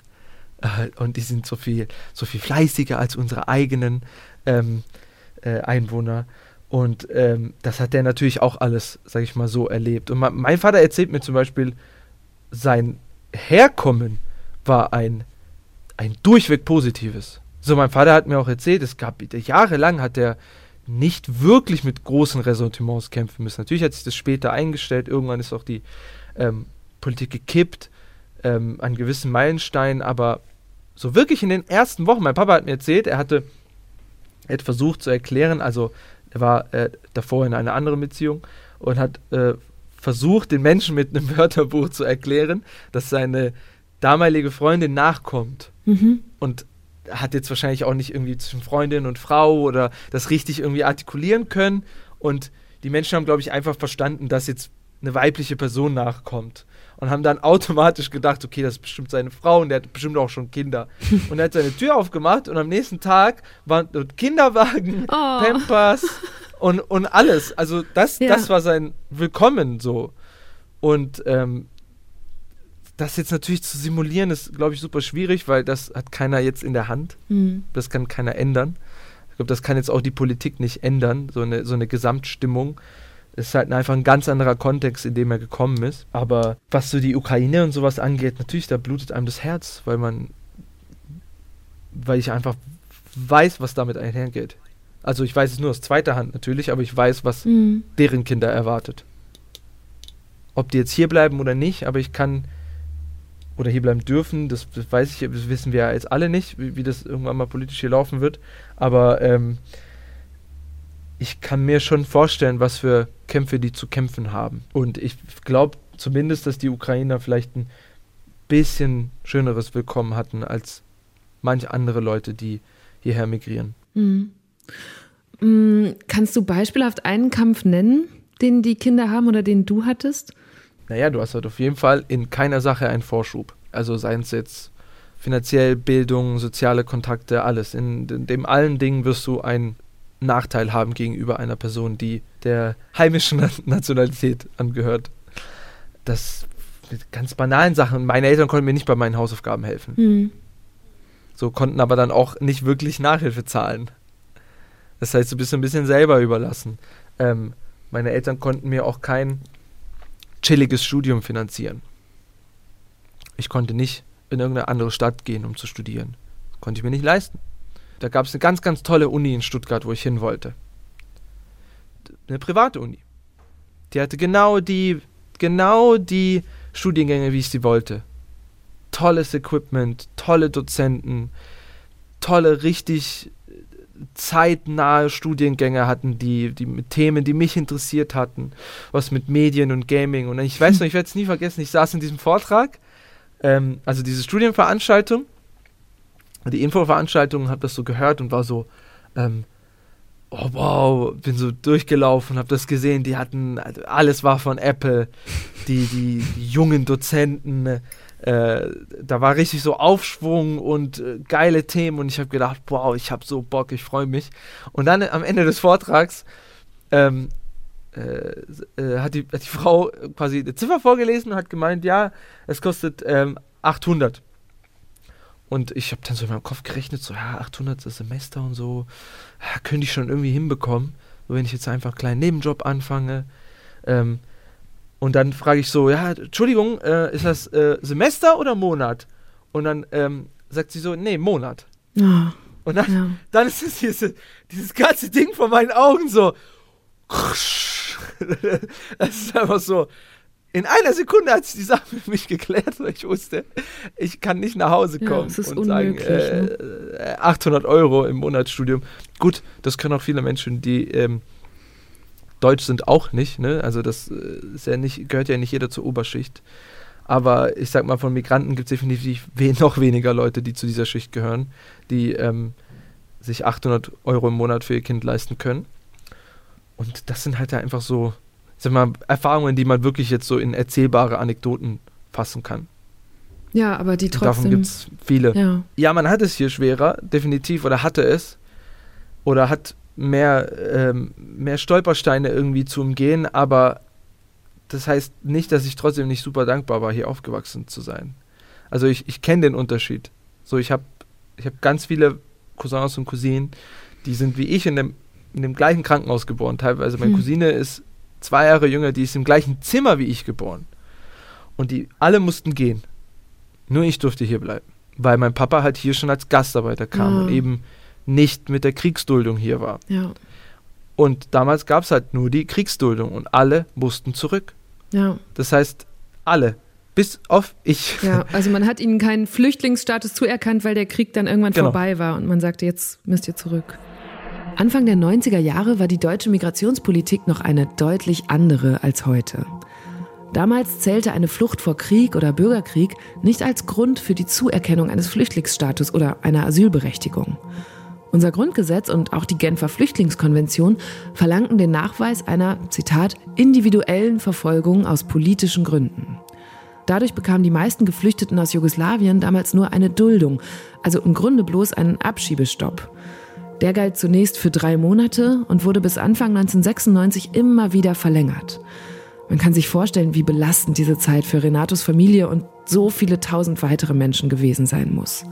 äh, und die sind so viel, so viel fleißiger als unsere eigenen ähm, äh, Einwohner. Und ähm, das hat der natürlich auch alles, sag ich mal, so erlebt. Und mein Vater erzählt mir zum Beispiel, sein Herkommen war ein, ein durchweg positives. So, mein Vater hat mir auch erzählt, es gab jahrelang hat er nicht wirklich mit großen Ressentiments kämpfen müssen. Natürlich hat sich das später eingestellt, irgendwann ist auch die ähm, Politik gekippt ähm, an gewissen Meilensteinen, aber so wirklich in den ersten Wochen, mein Papa hat mir erzählt, er hatte, er hat versucht zu erklären, also er war äh, davor in einer anderen Beziehung und hat äh, versucht, den Menschen mit einem Wörterbuch zu erklären, dass seine damalige Freundin nachkommt. Mhm. Und hat jetzt wahrscheinlich auch nicht irgendwie zwischen Freundin und Frau oder das richtig irgendwie artikulieren können. Und die Menschen haben, glaube ich, einfach verstanden, dass jetzt eine weibliche Person nachkommt. Und haben dann automatisch gedacht, okay, das ist bestimmt seine Frau und der hat bestimmt auch schon Kinder. und er hat seine Tür aufgemacht und am nächsten Tag waren dort Kinderwagen, oh. Pampers und, und alles. Also das, ja. das war sein Willkommen so. Und ähm, das jetzt natürlich zu simulieren, ist, glaube ich, super schwierig, weil das hat keiner jetzt in der Hand. Mhm. Das kann keiner ändern. Ich glaube, das kann jetzt auch die Politik nicht ändern, so eine, so eine Gesamtstimmung. Es ist halt einfach ein ganz anderer Kontext, in dem er gekommen ist. Aber was so die Ukraine und sowas angeht, natürlich, da blutet einem das Herz, weil man, weil ich einfach weiß, was damit einhergeht. Also ich weiß es nur aus zweiter Hand natürlich, aber ich weiß, was mhm. deren Kinder erwartet. Ob die jetzt hier bleiben oder nicht, aber ich kann oder hier bleiben dürfen, das, das weiß ich, das wissen wir ja jetzt alle nicht, wie, wie das irgendwann mal politisch hier laufen wird. Aber ähm, ich kann mir schon vorstellen, was für Kämpfe die zu kämpfen haben. Und ich glaube zumindest, dass die Ukrainer vielleicht ein bisschen schöneres Willkommen hatten als manche andere Leute, die hierher migrieren. Mhm. Mhm. Kannst du beispielhaft einen Kampf nennen, den die Kinder haben oder den du hattest? naja, du hast halt auf jeden Fall in keiner Sache einen Vorschub. Also seien es jetzt finanziell, Bildung, soziale Kontakte, alles. In, in dem allen Dingen wirst du einen Nachteil haben gegenüber einer Person, die der heimischen Nationalität angehört. Das mit ganz banalen Sachen. Meine Eltern konnten mir nicht bei meinen Hausaufgaben helfen. Mhm. So konnten aber dann auch nicht wirklich Nachhilfe zahlen. Das heißt, du bist ein bisschen selber überlassen. Ähm, meine Eltern konnten mir auch kein chilliges Studium finanzieren. Ich konnte nicht in irgendeine andere Stadt gehen, um zu studieren. Konnte ich mir nicht leisten. Da gab es eine ganz, ganz tolle Uni in Stuttgart, wo ich hin wollte. Eine private Uni. Die hatte genau die, genau die Studiengänge, wie ich sie wollte. Tolles Equipment, tolle Dozenten, tolle, richtig zeitnahe Studiengänge hatten, die, die mit Themen, die mich interessiert hatten, was mit Medien und Gaming. Und ich weiß noch, ich werde es nie vergessen, ich saß in diesem Vortrag, ähm, also diese Studienveranstaltung, die Infoveranstaltung, habe das so gehört und war so, ähm, oh wow, bin so durchgelaufen, habe das gesehen, die hatten, also alles war von Apple, die, die, die jungen Dozenten, äh, da war richtig so Aufschwung und äh, geile Themen und ich habe gedacht, wow, ich habe so Bock, ich freue mich. Und dann am Ende des Vortrags ähm, äh, äh hat, die, hat die Frau quasi eine Ziffer vorgelesen und hat gemeint, ja, es kostet ähm, 800. Und ich habe dann so in meinem Kopf gerechnet, so, ja, 800 das Semester und so, ja, könnte ich schon irgendwie hinbekommen, wenn ich jetzt einfach einen kleinen Nebenjob anfange. Ähm, und dann frage ich so, ja, Entschuldigung, äh, ist das äh, Semester oder Monat? Und dann ähm, sagt sie so, nee, Monat. Ja. Und dann, ja. dann ist es dieses, dieses ganze Ding vor meinen Augen so. Das ist einfach so. In einer Sekunde hat sich die Sache für mich geklärt, weil ich wusste, ich kann nicht nach Hause kommen ja, und sagen, äh, ne? 800 Euro im Monatsstudium. Gut, das können auch viele Menschen, die ähm, Deutsch sind auch nicht, ne? Also das äh, ist ja nicht, gehört ja nicht jeder zur Oberschicht. Aber ich sag mal, von Migranten gibt es definitiv we noch weniger Leute, die zu dieser Schicht gehören, die ähm, sich 800 Euro im Monat für ihr Kind leisten können. Und das sind halt einfach so, sag mal, Erfahrungen, die man wirklich jetzt so in erzählbare Anekdoten fassen kann. Ja, aber die trotzdem. davon gibt es viele. Ja. ja, man hat es hier schwerer, definitiv, oder hatte es. Oder hat mehr, ähm, mehr Stolpersteine irgendwie zu umgehen, aber das heißt nicht, dass ich trotzdem nicht super dankbar war, hier aufgewachsen zu sein. Also ich, ich kenne den Unterschied. So, ich habe ich hab ganz viele Cousins und Cousinen, die sind wie ich in dem, in dem gleichen Krankenhaus geboren. Teilweise meine hm. Cousine ist zwei Jahre jünger, die ist im gleichen Zimmer wie ich geboren. Und die alle mussten gehen. Nur ich durfte hier bleiben weil mein Papa halt hier schon als Gastarbeiter kam Ah. und eben nicht mit der Kriegsduldung hier war. Ja, Und damals gab es halt nur die Kriegsduldung und alle mussten zurück. ja, Das heißt, alle, bis auf ich. ja. Also man hat ihnen keinen Flüchtlingsstatus zuerkannt, weil der Krieg dann irgendwann Genau. vorbei war und man sagte, jetzt müsst ihr zurück. Anfang der 90er Jahre war die deutsche Migrationspolitik noch eine deutlich andere als heute. Damals zählte eine Flucht vor Krieg oder Bürgerkrieg nicht als Grund für die Zuerkennung eines Flüchtlingsstatus oder einer Asylberechtigung. Unser Grundgesetz und auch die Genfer Flüchtlingskonvention verlangten den Nachweis einer, Zitat, individuellen Verfolgung aus politischen Gründen. Dadurch bekamen die meisten Geflüchteten aus Jugoslawien damals nur eine Duldung, also im Grunde bloß einen Abschiebestopp. Der galt zunächst für drei Monate und wurde bis Anfang 1996 immer wieder verlängert. Man kann sich vorstellen, wie belastend diese Zeit für Renatos Familie und so viele tausend weitere Menschen gewesen sein muss.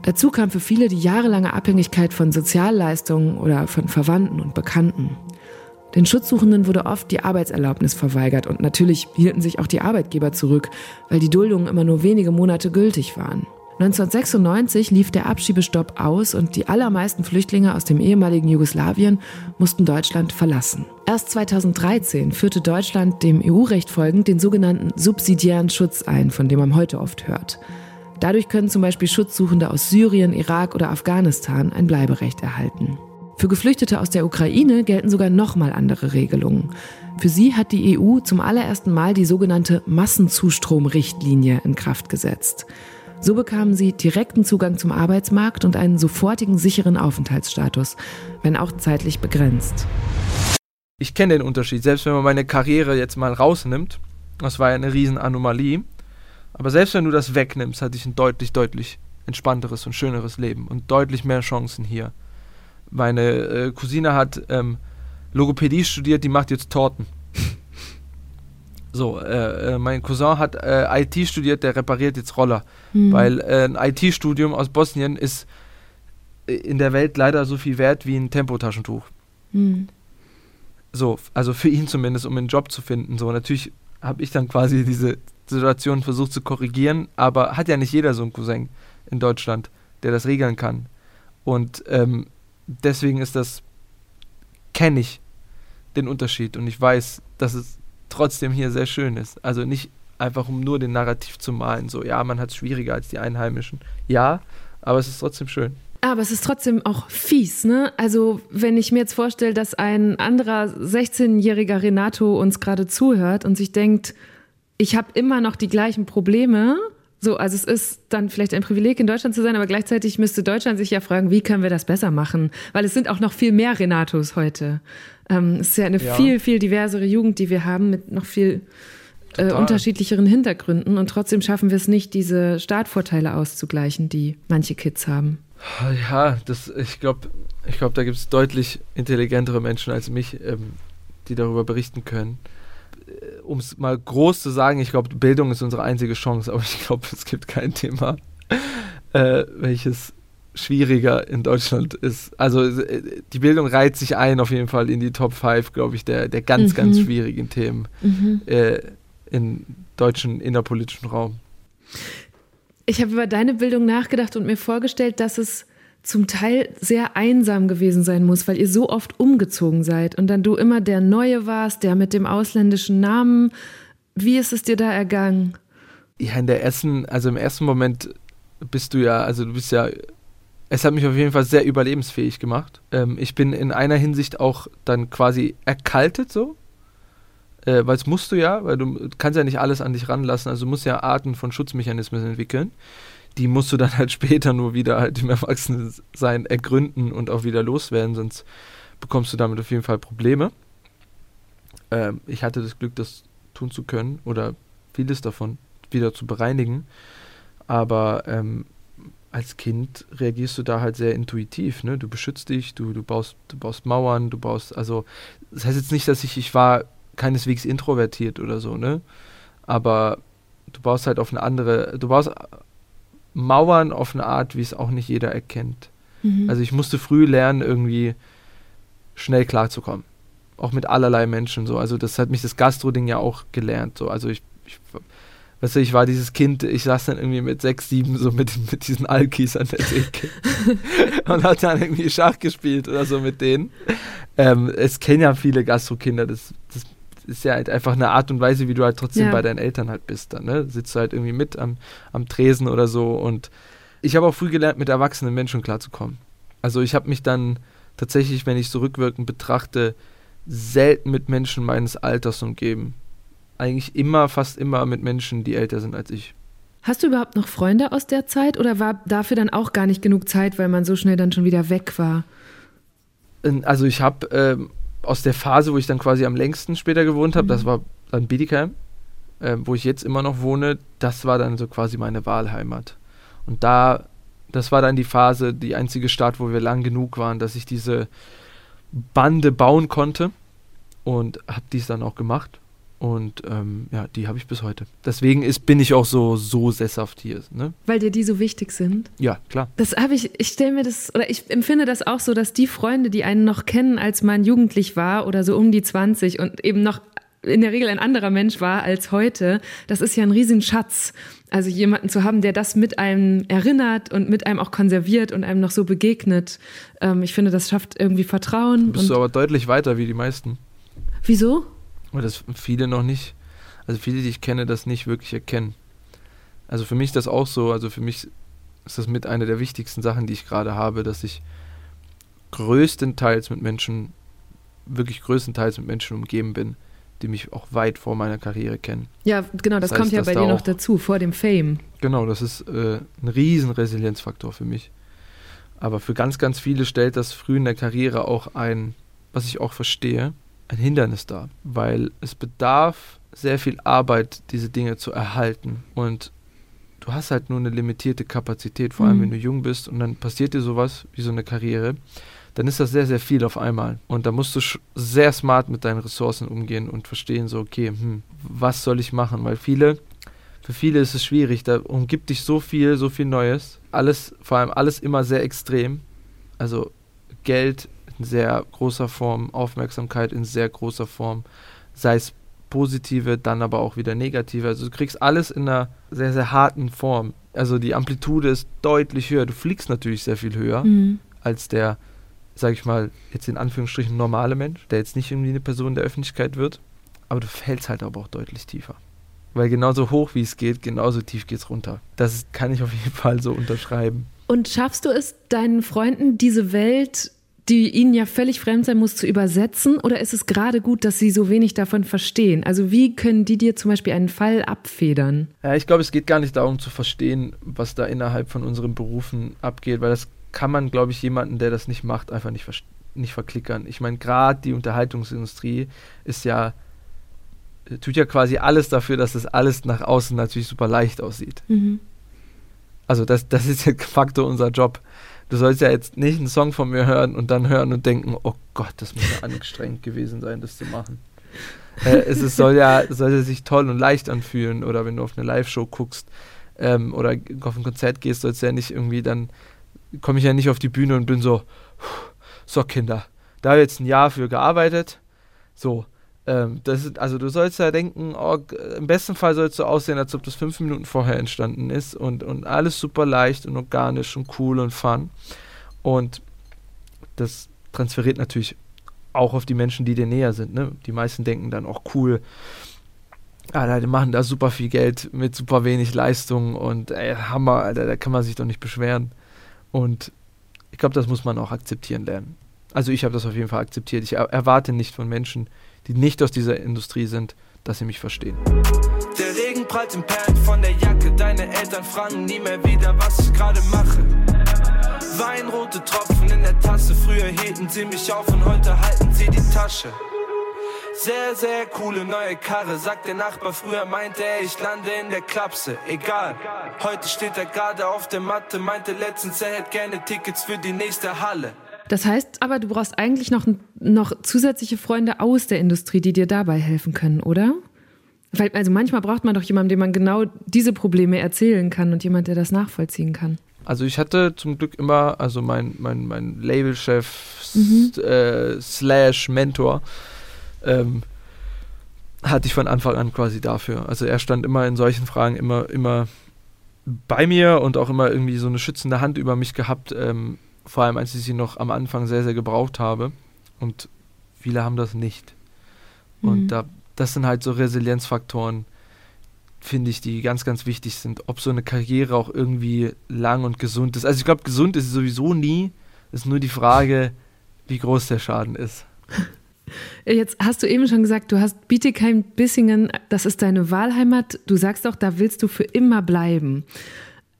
Dazu kam für viele die jahrelange Abhängigkeit von Sozialleistungen oder von Verwandten und Bekannten. Den Schutzsuchenden wurde oft die Arbeitserlaubnis verweigert und natürlich hielten sich auch die Arbeitgeber zurück, weil die Duldungen immer nur wenige Monate gültig waren. 1996 lief der Abschiebestopp aus und die allermeisten Flüchtlinge aus dem ehemaligen Jugoslawien mussten Deutschland verlassen. Erst 2013 führte Deutschland dem EU-Recht folgend den sogenannten subsidiären Schutz ein, von dem man heute oft hört. Dadurch können zum Beispiel Schutzsuchende aus Syrien, Irak oder Afghanistan ein Bleiberecht erhalten. Für Geflüchtete aus der Ukraine gelten sogar nochmal andere Regelungen. Für sie hat die EU zum allerersten Mal die sogenannte Massenzustromrichtlinie in Kraft gesetzt. So bekamen sie direkten Zugang zum Arbeitsmarkt und einen sofortigen sicheren Aufenthaltsstatus, wenn auch zeitlich begrenzt. Ich kenne den Unterschied, selbst wenn man meine Karriere jetzt mal rausnimmt, das war ja eine Riesenanomalie, aber selbst wenn du das wegnimmst, hatte ich ein deutlich, deutlich entspannteres und schöneres Leben und deutlich mehr Chancen hier. Meine äh, Cousine hat ähm, Logopädie studiert, die macht jetzt Torten. So, äh, äh, mein Cousin hat äh, IT studiert, der repariert jetzt Roller. Weil äh, ein IT-Studium aus Bosnien ist äh, in der Welt leider so viel wert wie ein Tempotaschentuch. Hm. So, also für ihn zumindest, um einen Job zu finden. So, natürlich habe ich dann quasi diese Situation versucht zu korrigieren, aber hat ja nicht jeder so einen Cousin in Deutschland, der das regeln kann. Und ähm, deswegen ist das, kenne ich den Unterschied und ich weiß, dass es trotzdem hier sehr schön ist. Also nicht einfach, um nur den Narrativ zu malen, so, ja, man hat es schwieriger als die Einheimischen. Ja, aber es ist trotzdem schön. Aber es ist trotzdem auch fies, ne? Also, wenn ich mir jetzt vorstelle, dass ein anderer 16-jähriger Renato uns gerade zuhört und sich denkt, ich habe immer noch die gleichen Probleme. So, also es ist dann vielleicht ein Privileg, in Deutschland zu sein, aber gleichzeitig müsste Deutschland sich ja fragen, wie können wir das besser machen? Weil es sind auch noch viel mehr Renatos heute. Ähm, es ist ja eine Ja. viel, viel diversere Jugend, die wir haben, mit noch viel äh, unterschiedlicheren Hintergründen. Und trotzdem schaffen wir es nicht, diese Startvorteile auszugleichen, die manche Kids haben. Ja, das, ich glaube, ich glaub, da gibt es deutlich intelligentere Menschen als mich, ähm, die darüber berichten können. Um es mal groß zu sagen, ich glaube, Bildung ist unsere einzige Chance, aber ich glaube, es gibt kein Thema, äh, welches schwieriger in Deutschland ist. Also äh, die Bildung reiht sich ein auf jeden Fall in die Top 5, glaube ich, der, der ganz, Mhm. ganz schwierigen Themen äh, im deutschen innerpolitischen Raum. Ich habe über deine Bildung nachgedacht und mir vorgestellt, dass es zum Teil sehr einsam gewesen sein muss, weil ihr so oft umgezogen seid und dann du immer der Neue warst, der mit dem ausländischen Namen. Wie ist es dir da ergangen? Ja, in der ersten, also im ersten Moment bist du ja, also du bist ja, es hat mich auf jeden Fall sehr überlebensfähig gemacht. Ähm, ich bin in einer Hinsicht auch dann quasi erkaltet so, äh, weil es musst du ja, weil du kannst ja nicht alles an dich ranlassen, also musst ja Arten von Schutzmechanismen entwickeln. Die musst du dann halt später nur wieder halt im Erwachsenensein ergründen und auch wieder loswerden, sonst bekommst du damit auf jeden Fall Probleme. Ähm, ich hatte das Glück, das tun zu können oder vieles davon wieder zu bereinigen. Aber ähm, als Kind reagierst du da halt sehr intuitiv, ne? Du beschützt dich, du, du baust, du baust Mauern, du baust, also das heißt jetzt nicht, dass ich, ich war keineswegs introvertiert oder so, ne? Aber du baust halt auf eine andere, du baust Mauern auf eine Art, wie es auch nicht jeder erkennt. Also ich musste früh lernen, irgendwie schnell klarzukommen. Auch mit allerlei Menschen so. Also das hat mich das Gastro-Ding ja auch gelernt. So. Also ich, ich weißt du, ich war dieses Kind, ich saß dann irgendwie mit sechs, sieben so mit, mit diesen Alkis an der Theke und hat dann irgendwie Schach gespielt oder so mit denen. Ähm, es kennen ja viele Gastrokinder, das, das ist ja halt einfach eine Art und Weise, wie du halt trotzdem ja. bei deinen Eltern halt bist dann, ne? Sitzt du halt irgendwie mit am, am Tresen oder so und ich habe auch früh gelernt, mit erwachsenen Menschen klarzukommen. Also ich habe mich dann tatsächlich, wenn ich so rückwirkend betrachte, selten mit Menschen meines Alters umgeben. Eigentlich immer, fast immer mit Menschen, die älter sind als ich. Hast du überhaupt noch Freunde aus der Zeit oder war dafür dann auch gar nicht genug Zeit, weil man so schnell dann schon wieder weg war? Also ich habe ähm, aus der Phase, wo ich dann quasi am längsten später gewohnt habe, mhm. das war dann Bietigheim, äh, wo ich jetzt immer noch wohne, das war dann so quasi meine Wahlheimat. Und da, das war dann die Phase, die einzige Stadt, wo wir lang genug waren, dass ich diese Bande bauen konnte und habe dies dann auch gemacht. Und ähm, ja, die habe ich bis heute. Deswegen ist, bin ich auch so, so sesshaft hier. Ne? Weil dir die so wichtig sind? Ja, klar. Das habe ich, ich stelle mir das, oder ich empfinde das auch so, dass die Freunde, die einen noch kennen, als man jugendlich war oder so um die 20 und eben noch in der Regel ein anderer Mensch war als heute, das ist ja ein Riesenschatz. Also jemanden zu haben, der das mit einem erinnert und mit einem auch konserviert und einem noch so begegnet. Ähm, ich finde, das schafft irgendwie Vertrauen. Du bist du aber deutlich weiter wie die meisten. Wieso? Weil das viele noch nicht, also viele, die ich kenne, das nicht wirklich erkennen. Also für mich ist das auch so, also für mich ist das mit einer der wichtigsten Sachen, die ich gerade habe, dass ich größtenteils mit Menschen, wirklich größtenteils mit Menschen umgeben bin, die mich auch weit vor meiner Karriere kennen. Ja, genau, das, das heißt, kommt ja bei dir noch dazu, vor dem Fame. Genau, das ist äh, ein riesen Resilienzfaktor für mich. Aber für ganz, ganz viele stellt das früh in der Karriere auch ein, was ich auch verstehe, ein Hindernis dar. Weil es bedarf sehr viel Arbeit, diese Dinge zu erhalten. Und du hast halt nur eine limitierte Kapazität, vor allem mhm. wenn du jung bist und dann passiert dir sowas wie so eine Karriere dann ist das sehr, sehr viel auf einmal. Und da musst du sehr smart mit deinen Ressourcen umgehen und verstehen, so, okay, hm, was soll ich machen? Weil viele, für viele ist es schwierig, da umgibt dich so viel, so viel Neues. Alles, vor allem alles immer sehr extrem. Also Geld in sehr großer Form, Aufmerksamkeit in sehr großer Form, sei es positive, dann aber auch wieder negative. Also du kriegst alles in einer sehr, sehr harten Form. Also die Amplitude ist deutlich höher. Du fliegst natürlich sehr viel höher mhm. als der sage ich mal, jetzt in Anführungsstrichen normale Mensch, der jetzt nicht irgendwie eine Person der Öffentlichkeit wird, aber du fällst halt aber auch deutlich tiefer. Weil genauso hoch wie es geht, genauso tief geht es runter. Das kann ich auf jeden Fall so unterschreiben. Und schaffst du es, deinen Freunden diese Welt, die ihnen ja völlig fremd sein muss, zu übersetzen? Oder ist es gerade gut, dass sie so wenig davon verstehen? Also wie können die dir zum Beispiel einen Fall abfedern? Ja, ich glaube, es geht gar nicht darum zu verstehen, was da innerhalb von unseren Berufen abgeht, weil das kann man, glaube ich, jemanden, der das nicht macht, einfach nicht, nicht verklickern. Ich meine, gerade die Unterhaltungsindustrie ist ja, äh, tut ja quasi alles dafür, dass das alles nach außen natürlich super leicht aussieht. Mhm. Also das, das ist ja de facto unser Job. Du sollst ja jetzt nicht einen Song von mir hören und dann hören und denken, oh Gott, das muss ja anstrengend gewesen sein, das zu machen. äh, es ist, soll, ja, soll ja sich toll und leicht anfühlen oder wenn du auf eine Live-Show guckst ähm, oder auf ein Konzert gehst, sollst du ja nicht irgendwie dann komme ich ja nicht auf die Bühne und bin so, so Kinder, da habe ich jetzt ein Jahr für gearbeitet. So, ähm, das also du sollst ja denken, oh, im besten Fall sollst du aussehen, als ob das fünf Minuten vorher entstanden ist und, und alles super leicht und organisch und cool und fun. Und das transferiert natürlich auch auf die Menschen, die dir näher sind. Ne? Die meisten denken dann auch cool, ah, die machen da super viel Geld mit super wenig Leistung und ey, Hammer, Alter, da kann man sich doch nicht beschweren. Und ich glaube, das muss man auch akzeptieren lernen. Also ich habe das auf jeden Fall akzeptiert. Ich erwarte nicht von Menschen, die nicht aus dieser Industrie sind, dass sie mich verstehen. Der Regen prallt im Perlen von der Jacke. Deine Eltern fragen nie mehr wieder, was ich gerade mache. Weinrote Tropfen in der Tasse. Früher hielten sie mich auf und heute halten sie die Tasche. Sehr, sehr coole neue Karre, sagt der Nachbar. Früher meinte er, ich lande in der Klapse. Egal, heute steht er gerade auf der Matte. Meinte letztens, er hätte gerne Tickets für die nächste Halle. Das heißt aber, du brauchst eigentlich noch, noch zusätzliche Freunde aus der Industrie, die dir dabei helfen können, oder? Weil, also manchmal braucht man doch jemanden, dem man genau diese Probleme erzählen kann und jemand, der das nachvollziehen kann. Also ich hatte zum Glück immer, also mein, mein, mein Labelchef mhm. äh, slash Mentor, ähm, hatte ich von Anfang an quasi dafür. Also er stand immer in solchen Fragen immer, immer bei mir und auch immer irgendwie so eine schützende Hand über mich gehabt, ähm, vor allem als ich sie noch am Anfang sehr, sehr gebraucht habe. Und viele haben das nicht. Mhm. Und da, das sind halt so Resilienzfaktoren, finde ich, die ganz, ganz wichtig sind. Ob so eine Karriere auch irgendwie lang und gesund ist. Also ich glaube, gesund ist sie sowieso nie. Ist nur die Frage, wie groß der Schaden ist. Jetzt hast du eben schon gesagt, du hast Bietigheim-Bissingen, das ist deine Wahlheimat. Du sagst auch, da willst du für immer bleiben.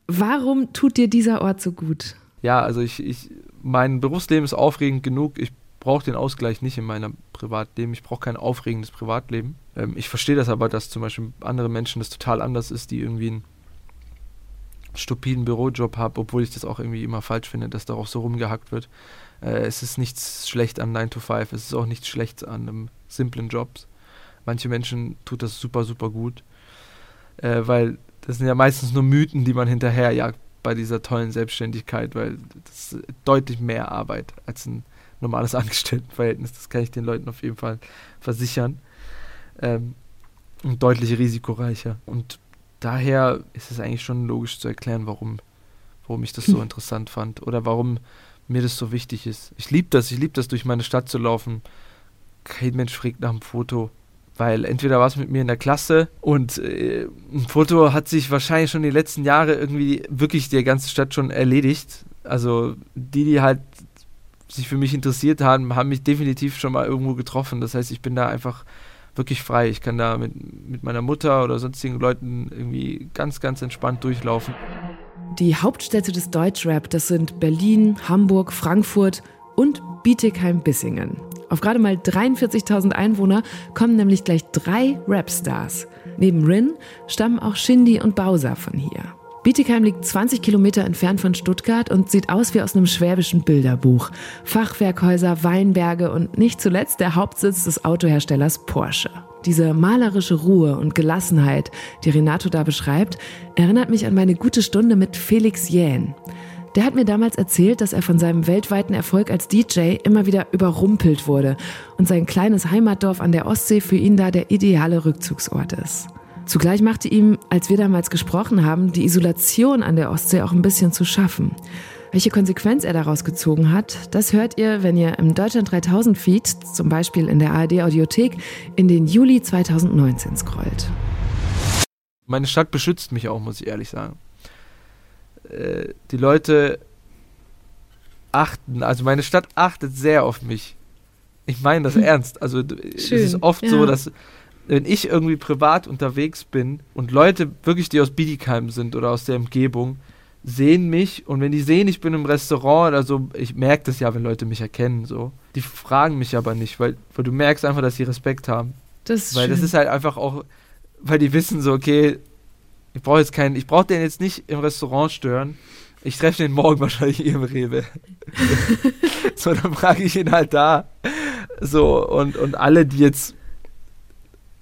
Warum tut dir dieser Ort so gut? Ja, also ich, ich mein Berufsleben ist aufregend genug. Ich brauche den Ausgleich nicht in meinem Privatleben. Ich brauche kein aufregendes Privatleben. Ähm, ich verstehe das aber, dass zum Beispiel andere Menschen das total anders ist, die irgendwie einen stupiden Bürojob haben, obwohl ich das auch irgendwie immer falsch finde, dass da auch so rumgehackt wird. Äh, es ist nichts schlecht an 9 to 5, es ist auch nichts schlecht an einem simplen Jobs. Manche Menschen tut das super, super gut, äh, weil das sind ja meistens nur Mythen, die man hinterherjagt bei dieser tollen Selbstständigkeit, weil das ist deutlich mehr Arbeit als ein normales Angestelltenverhältnis. Das kann ich den Leuten auf jeden Fall versichern. Ähm, und deutlich risikoreicher. Und daher ist es eigentlich schon logisch zu erklären, warum, warum ich das so interessant fand oder warum mir das so wichtig ist. Ich liebe das, ich liebe das, durch meine Stadt zu laufen. Kein Mensch fragt nach einem Foto. Weil entweder war es mit mir in der Klasse und äh, ein Foto hat sich wahrscheinlich schon die letzten Jahre irgendwie wirklich der ganze Stadt schon erledigt. Also die, die halt sich für mich interessiert haben, haben mich definitiv schon mal irgendwo getroffen. Das heißt, ich bin da einfach wirklich frei. Ich kann da mit, mit meiner Mutter oder sonstigen Leuten irgendwie ganz, ganz entspannt durchlaufen. Die Hauptstädte des Deutschrap, das sind Berlin, Hamburg, Frankfurt und Bietigheim-Bissingen. Auf gerade mal 43.000 Einwohner kommen nämlich gleich drei Rapstars. Neben Rin stammen auch Shindy und Bowser von hier. Bietigheim liegt 20 Kilometer entfernt von Stuttgart und sieht aus wie aus einem schwäbischen Bilderbuch. Fachwerkhäuser, Weinberge und nicht zuletzt der Hauptsitz des Autoherstellers Porsche. Diese malerische Ruhe und Gelassenheit, die Renato da beschreibt, erinnert mich an meine gute Stunde mit Felix Jähn. Der hat mir damals erzählt, dass er von seinem weltweiten Erfolg als DJ immer wieder überrumpelt wurde und sein kleines Heimatdorf an der Ostsee für ihn da der ideale Rückzugsort ist. Zugleich machte ihm, als wir damals gesprochen haben, die Isolation an der Ostsee auch ein bisschen zu schaffen. Welche Konsequenz er daraus gezogen hat, das hört ihr, wenn ihr im Deutschland 3000 Feed, zum Beispiel in der ARD Audiothek, in den Juli 2019 scrollt. Meine Stadt beschützt mich auch, muss ich ehrlich sagen. Äh, die Leute achten, also meine Stadt achtet sehr auf mich. Ich meine das ernst. Also Schön, es ist oft ja. so, dass wenn ich irgendwie privat unterwegs bin und Leute wirklich, die aus Bietigheim sind oder aus der Umgebung, sehen mich und wenn die sehen, ich bin im Restaurant oder so, ich merke das ja, wenn Leute mich erkennen, so. Die fragen mich aber nicht, weil, weil du merkst einfach, dass sie Respekt haben. Das ist weil schön. das ist halt einfach auch, weil die wissen so, okay, ich brauche jetzt keinen, ich brauche den jetzt nicht im Restaurant stören. Ich treffe den morgen wahrscheinlich hier im Rewe. so, dann frage ich ihn halt da. So, und, und alle, die jetzt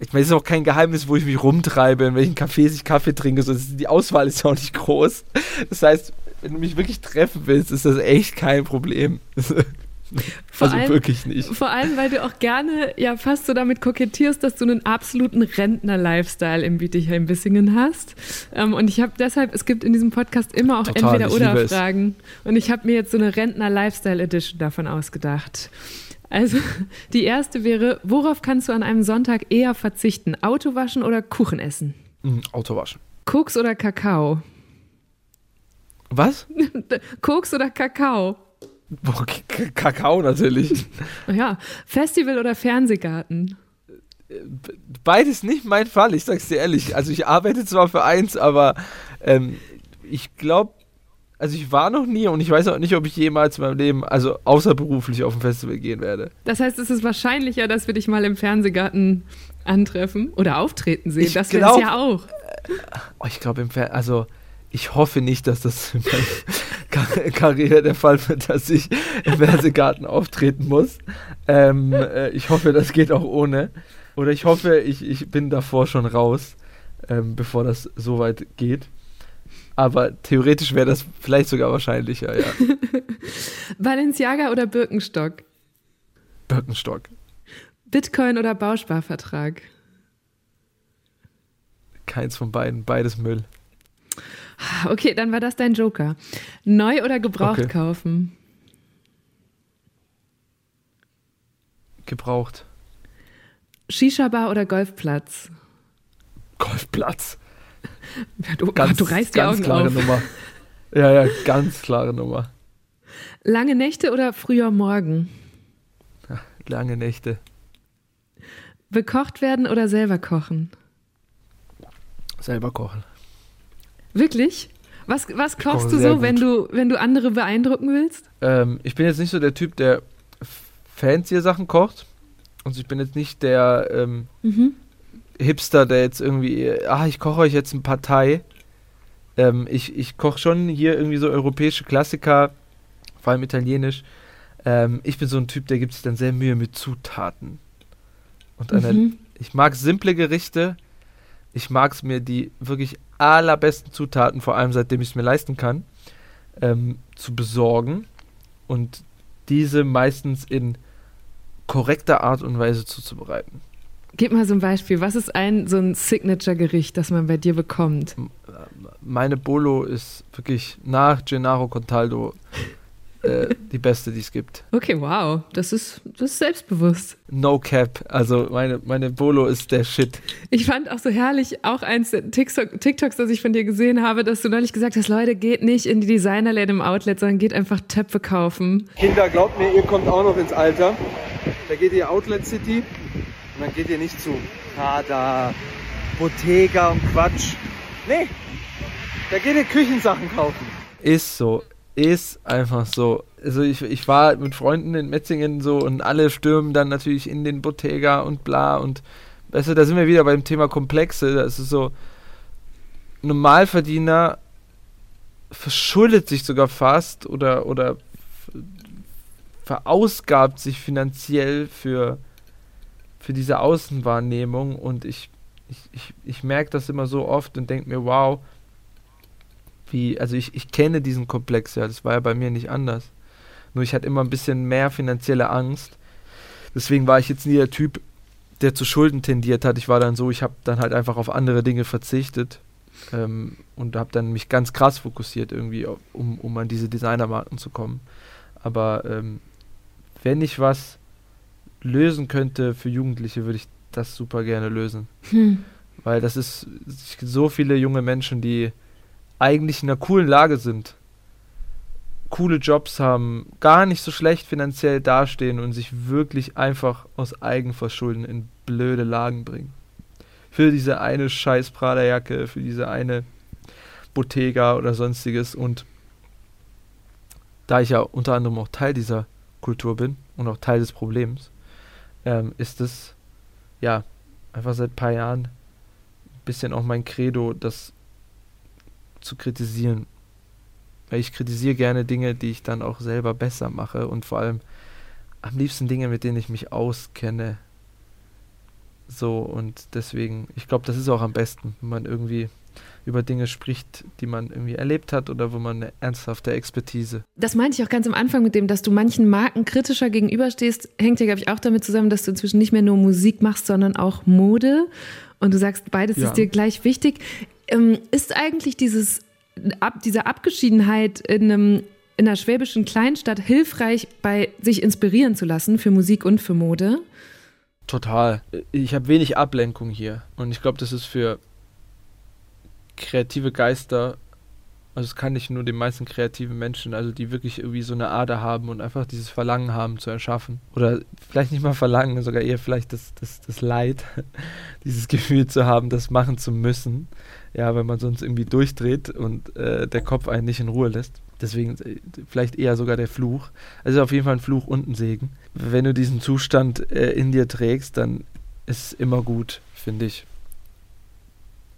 ich meine, es ist auch kein Geheimnis, wo ich mich rumtreibe, in welchen Cafés ich Kaffee trinke. So, die Auswahl ist ja auch nicht groß. Das heißt, wenn du mich wirklich treffen willst, ist das echt kein Problem. Vor also allem, wirklich nicht. Vor allem, weil du auch gerne ja fast so damit kokettierst, dass du einen absoluten Rentner-Lifestyle im Bietigheim-Bissingen hast. Ähm, und ich habe deshalb, es gibt in diesem Podcast immer auch Entweder-Oder-Fragen. Und ich habe mir jetzt so eine Rentner-Lifestyle-Edition davon ausgedacht. Also die erste wäre, worauf kannst du an einem Sonntag eher verzichten? Auto waschen oder Kuchen essen? Mhm, Auto waschen. Koks oder Kakao? Was? Koks oder Kakao? Boah, Kakao natürlich. Ja, Festival oder Fernsehgarten? Beides nicht mein Fall, ich sag's dir ehrlich. Also ich arbeite zwar für eins, aber ähm, ich glaube, also ich war noch nie und ich weiß auch nicht, ob ich jemals in meinem Leben, also außerberuflich auf ein Festival gehen werde. Das heißt, es ist wahrscheinlicher, dass wir dich mal im Fernsehgarten antreffen oder auftreten sehen. Ich das wäre es ja auch. Oh, ich glaube, im Fer also ich hoffe nicht, dass das in meiner Karriere der Fall wird, dass ich im Fernsehgarten auftreten muss. Ähm, äh, ich hoffe, das geht auch ohne. Oder ich hoffe, ich, ich bin davor schon raus, ähm, bevor das so weit geht. Aber theoretisch wäre das vielleicht sogar wahrscheinlicher, ja. Balenciaga oder Birkenstock? Birkenstock. Bitcoin oder Bausparvertrag? keins von beiden, beides Müll. Okay, dann war das dein Joker. Neu oder gebraucht okay. kaufen? Gebraucht. Shisha-Bar oder Golfplatz? Golfplatz. Ja, du, ganz, du reißt die ganz Augen klare auf. Nummer. Ja, ja, ganz klare Nummer. Lange Nächte oder früher Morgen? Ja, lange Nächte. Bekocht werden oder selber kochen? Selber kochen. Wirklich? Was, was kochst du so, wenn du, wenn du andere beeindrucken willst? Ähm, ich bin jetzt nicht so der Typ, der fancy Sachen kocht. Also ich bin jetzt nicht der ähm, mhm. Hipster, der jetzt irgendwie, ah, ich koche euch jetzt ein Partei. Ähm, ich ich koche schon hier irgendwie so europäische Klassiker, vor allem italienisch. Ähm, ich bin so ein Typ, der gibt sich dann sehr Mühe mit Zutaten. Und eine, mhm. ich mag simple Gerichte. Ich mag es mir die wirklich allerbesten Zutaten, vor allem seitdem ich es mir leisten kann, ähm, zu besorgen und diese meistens in korrekter Art und Weise zuzubereiten. Gib mal so ein Beispiel. Was ist ein so ein Signature-Gericht, das man bei dir bekommt? Meine Bolo ist wirklich nach Gennaro Contaldo äh, die beste, die es gibt. Okay, wow. Das ist, das ist selbstbewusst. No cap. Also meine, meine Bolo ist der Shit. Ich fand auch so herrlich, auch eins der TikTok, TikToks, das ich von dir gesehen habe, dass du neulich gesagt hast, Leute, geht nicht in die Designerläden im Outlet, sondern geht einfach Töpfe kaufen. Kinder, glaubt mir, ihr kommt auch noch ins Alter. Da geht ihr Outlet City und dann geht ihr nicht zu Prada, Bottega und Quatsch. Nee, da geht ihr Küchensachen kaufen. Ist so ist einfach so. Also ich, ich war mit Freunden in Metzingen so und alle stürmen dann natürlich in den Bottega und bla und weißt du, da sind wir wieder beim Thema Komplexe. Das ist so, Normalverdiener verschuldet sich sogar fast oder, oder verausgabt sich finanziell für, für diese Außenwahrnehmung und ich, ich, ich, ich merke das immer so oft und denke mir, wow, wie, also ich, ich kenne diesen Komplex ja, das war ja bei mir nicht anders. Nur ich hatte immer ein bisschen mehr finanzielle Angst. Deswegen war ich jetzt nie der Typ, der zu Schulden tendiert hat. Ich war dann so, ich habe dann halt einfach auf andere Dinge verzichtet ähm, und habe dann mich ganz krass fokussiert irgendwie, um, um an diese Designermarken zu kommen. Aber ähm, wenn ich was lösen könnte für Jugendliche, würde ich das super gerne lösen. Hm. Weil das ist so viele junge Menschen, die eigentlich in einer coolen Lage sind, coole Jobs haben, gar nicht so schlecht finanziell dastehen und sich wirklich einfach aus Eigenverschulden in blöde Lagen bringen. Für diese eine scheiß Prada-Jacke, für diese eine Bottega oder sonstiges und da ich ja unter anderem auch Teil dieser Kultur bin und auch Teil des Problems, ähm, ist es ja einfach seit ein paar Jahren ein bisschen auch mein Credo, dass zu kritisieren. Weil ich kritisiere gerne Dinge, die ich dann auch selber besser mache und vor allem am liebsten Dinge, mit denen ich mich auskenne. So und deswegen, ich glaube, das ist auch am besten, wenn man irgendwie über Dinge spricht, die man irgendwie erlebt hat oder wo man eine ernsthafte Expertise. Das meinte ich auch ganz am Anfang mit dem, dass du manchen Marken kritischer gegenüberstehst, hängt ja, glaube ich, auch damit zusammen, dass du inzwischen nicht mehr nur Musik machst, sondern auch Mode. Und du sagst, beides ja. ist dir gleich wichtig. Ähm, ist eigentlich dieses, ab, diese Abgeschiedenheit in, einem, in einer schwäbischen Kleinstadt hilfreich, bei sich inspirieren zu lassen für Musik und für Mode? Total. Ich habe wenig Ablenkung hier. Und ich glaube, das ist für kreative Geister also es kann nicht nur den meisten kreativen Menschen, also die wirklich irgendwie so eine Ader haben und einfach dieses Verlangen haben zu erschaffen. Oder vielleicht nicht mal Verlangen, sogar eher vielleicht das, das, das Leid, dieses Gefühl zu haben, das machen zu müssen. Ja, wenn man sonst irgendwie durchdreht und äh, der Kopf einen nicht in Ruhe lässt. Deswegen äh, vielleicht eher sogar der Fluch. Also auf jeden Fall ein Fluch und ein Segen. Wenn du diesen Zustand äh, in dir trägst, dann ist es immer gut, finde ich,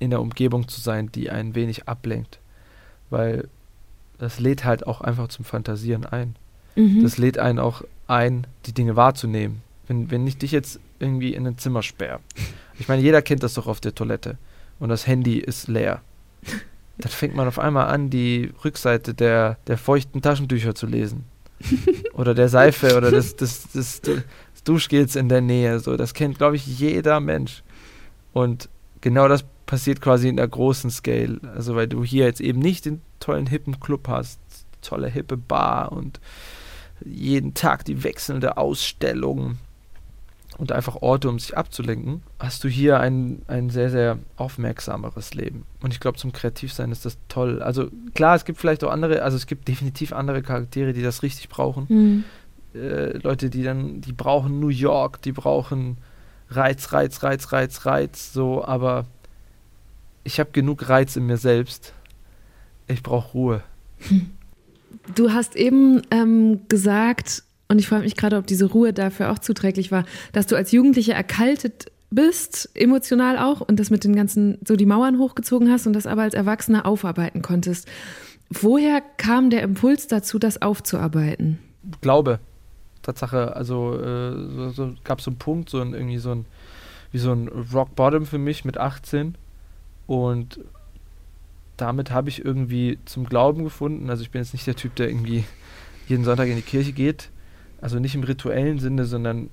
in der Umgebung zu sein, die ein wenig ablenkt weil das lädt halt auch einfach zum Fantasieren ein. Mhm. Das lädt einen auch ein, die Dinge wahrzunehmen. Wenn, wenn ich dich jetzt irgendwie in ein Zimmer sperre. Ich meine, jeder kennt das doch auf der Toilette und das Handy ist leer. Dann fängt man auf einmal an, die Rückseite der, der feuchten Taschentücher zu lesen. Oder der Seife oder des, des, des, des Duschgels in der Nähe. So, das kennt, glaube ich, jeder Mensch. Und genau das passiert quasi in der großen Scale. Also weil du hier jetzt eben nicht den tollen hippen Club hast, tolle hippe Bar und jeden Tag die wechselnde Ausstellung und einfach Orte, um sich abzulenken, hast du hier ein, ein sehr, sehr aufmerksameres Leben. Und ich glaube, zum Kreativsein ist das toll. Also klar, es gibt vielleicht auch andere, also es gibt definitiv andere Charaktere, die das richtig brauchen. Mhm. Äh, Leute, die dann, die brauchen New York, die brauchen Reiz, Reiz, Reiz, Reiz, Reiz, so, aber ich habe genug Reiz in mir selbst. Ich brauche Ruhe. Du hast eben ähm, gesagt, und ich frage mich gerade, ob diese Ruhe dafür auch zuträglich war, dass du als Jugendliche erkaltet bist, emotional auch, und das mit den ganzen, so die Mauern hochgezogen hast und das aber als Erwachsener aufarbeiten konntest. Woher kam der Impuls dazu, das aufzuarbeiten? Glaube. Tatsache, also äh, so, so, gab es so einen Punkt, so ein, irgendwie so ein, wie so ein Rock Bottom für mich mit 18 und damit habe ich irgendwie zum Glauben gefunden. Also ich bin jetzt nicht der Typ, der irgendwie jeden Sonntag in die Kirche geht. Also nicht im rituellen Sinne, sondern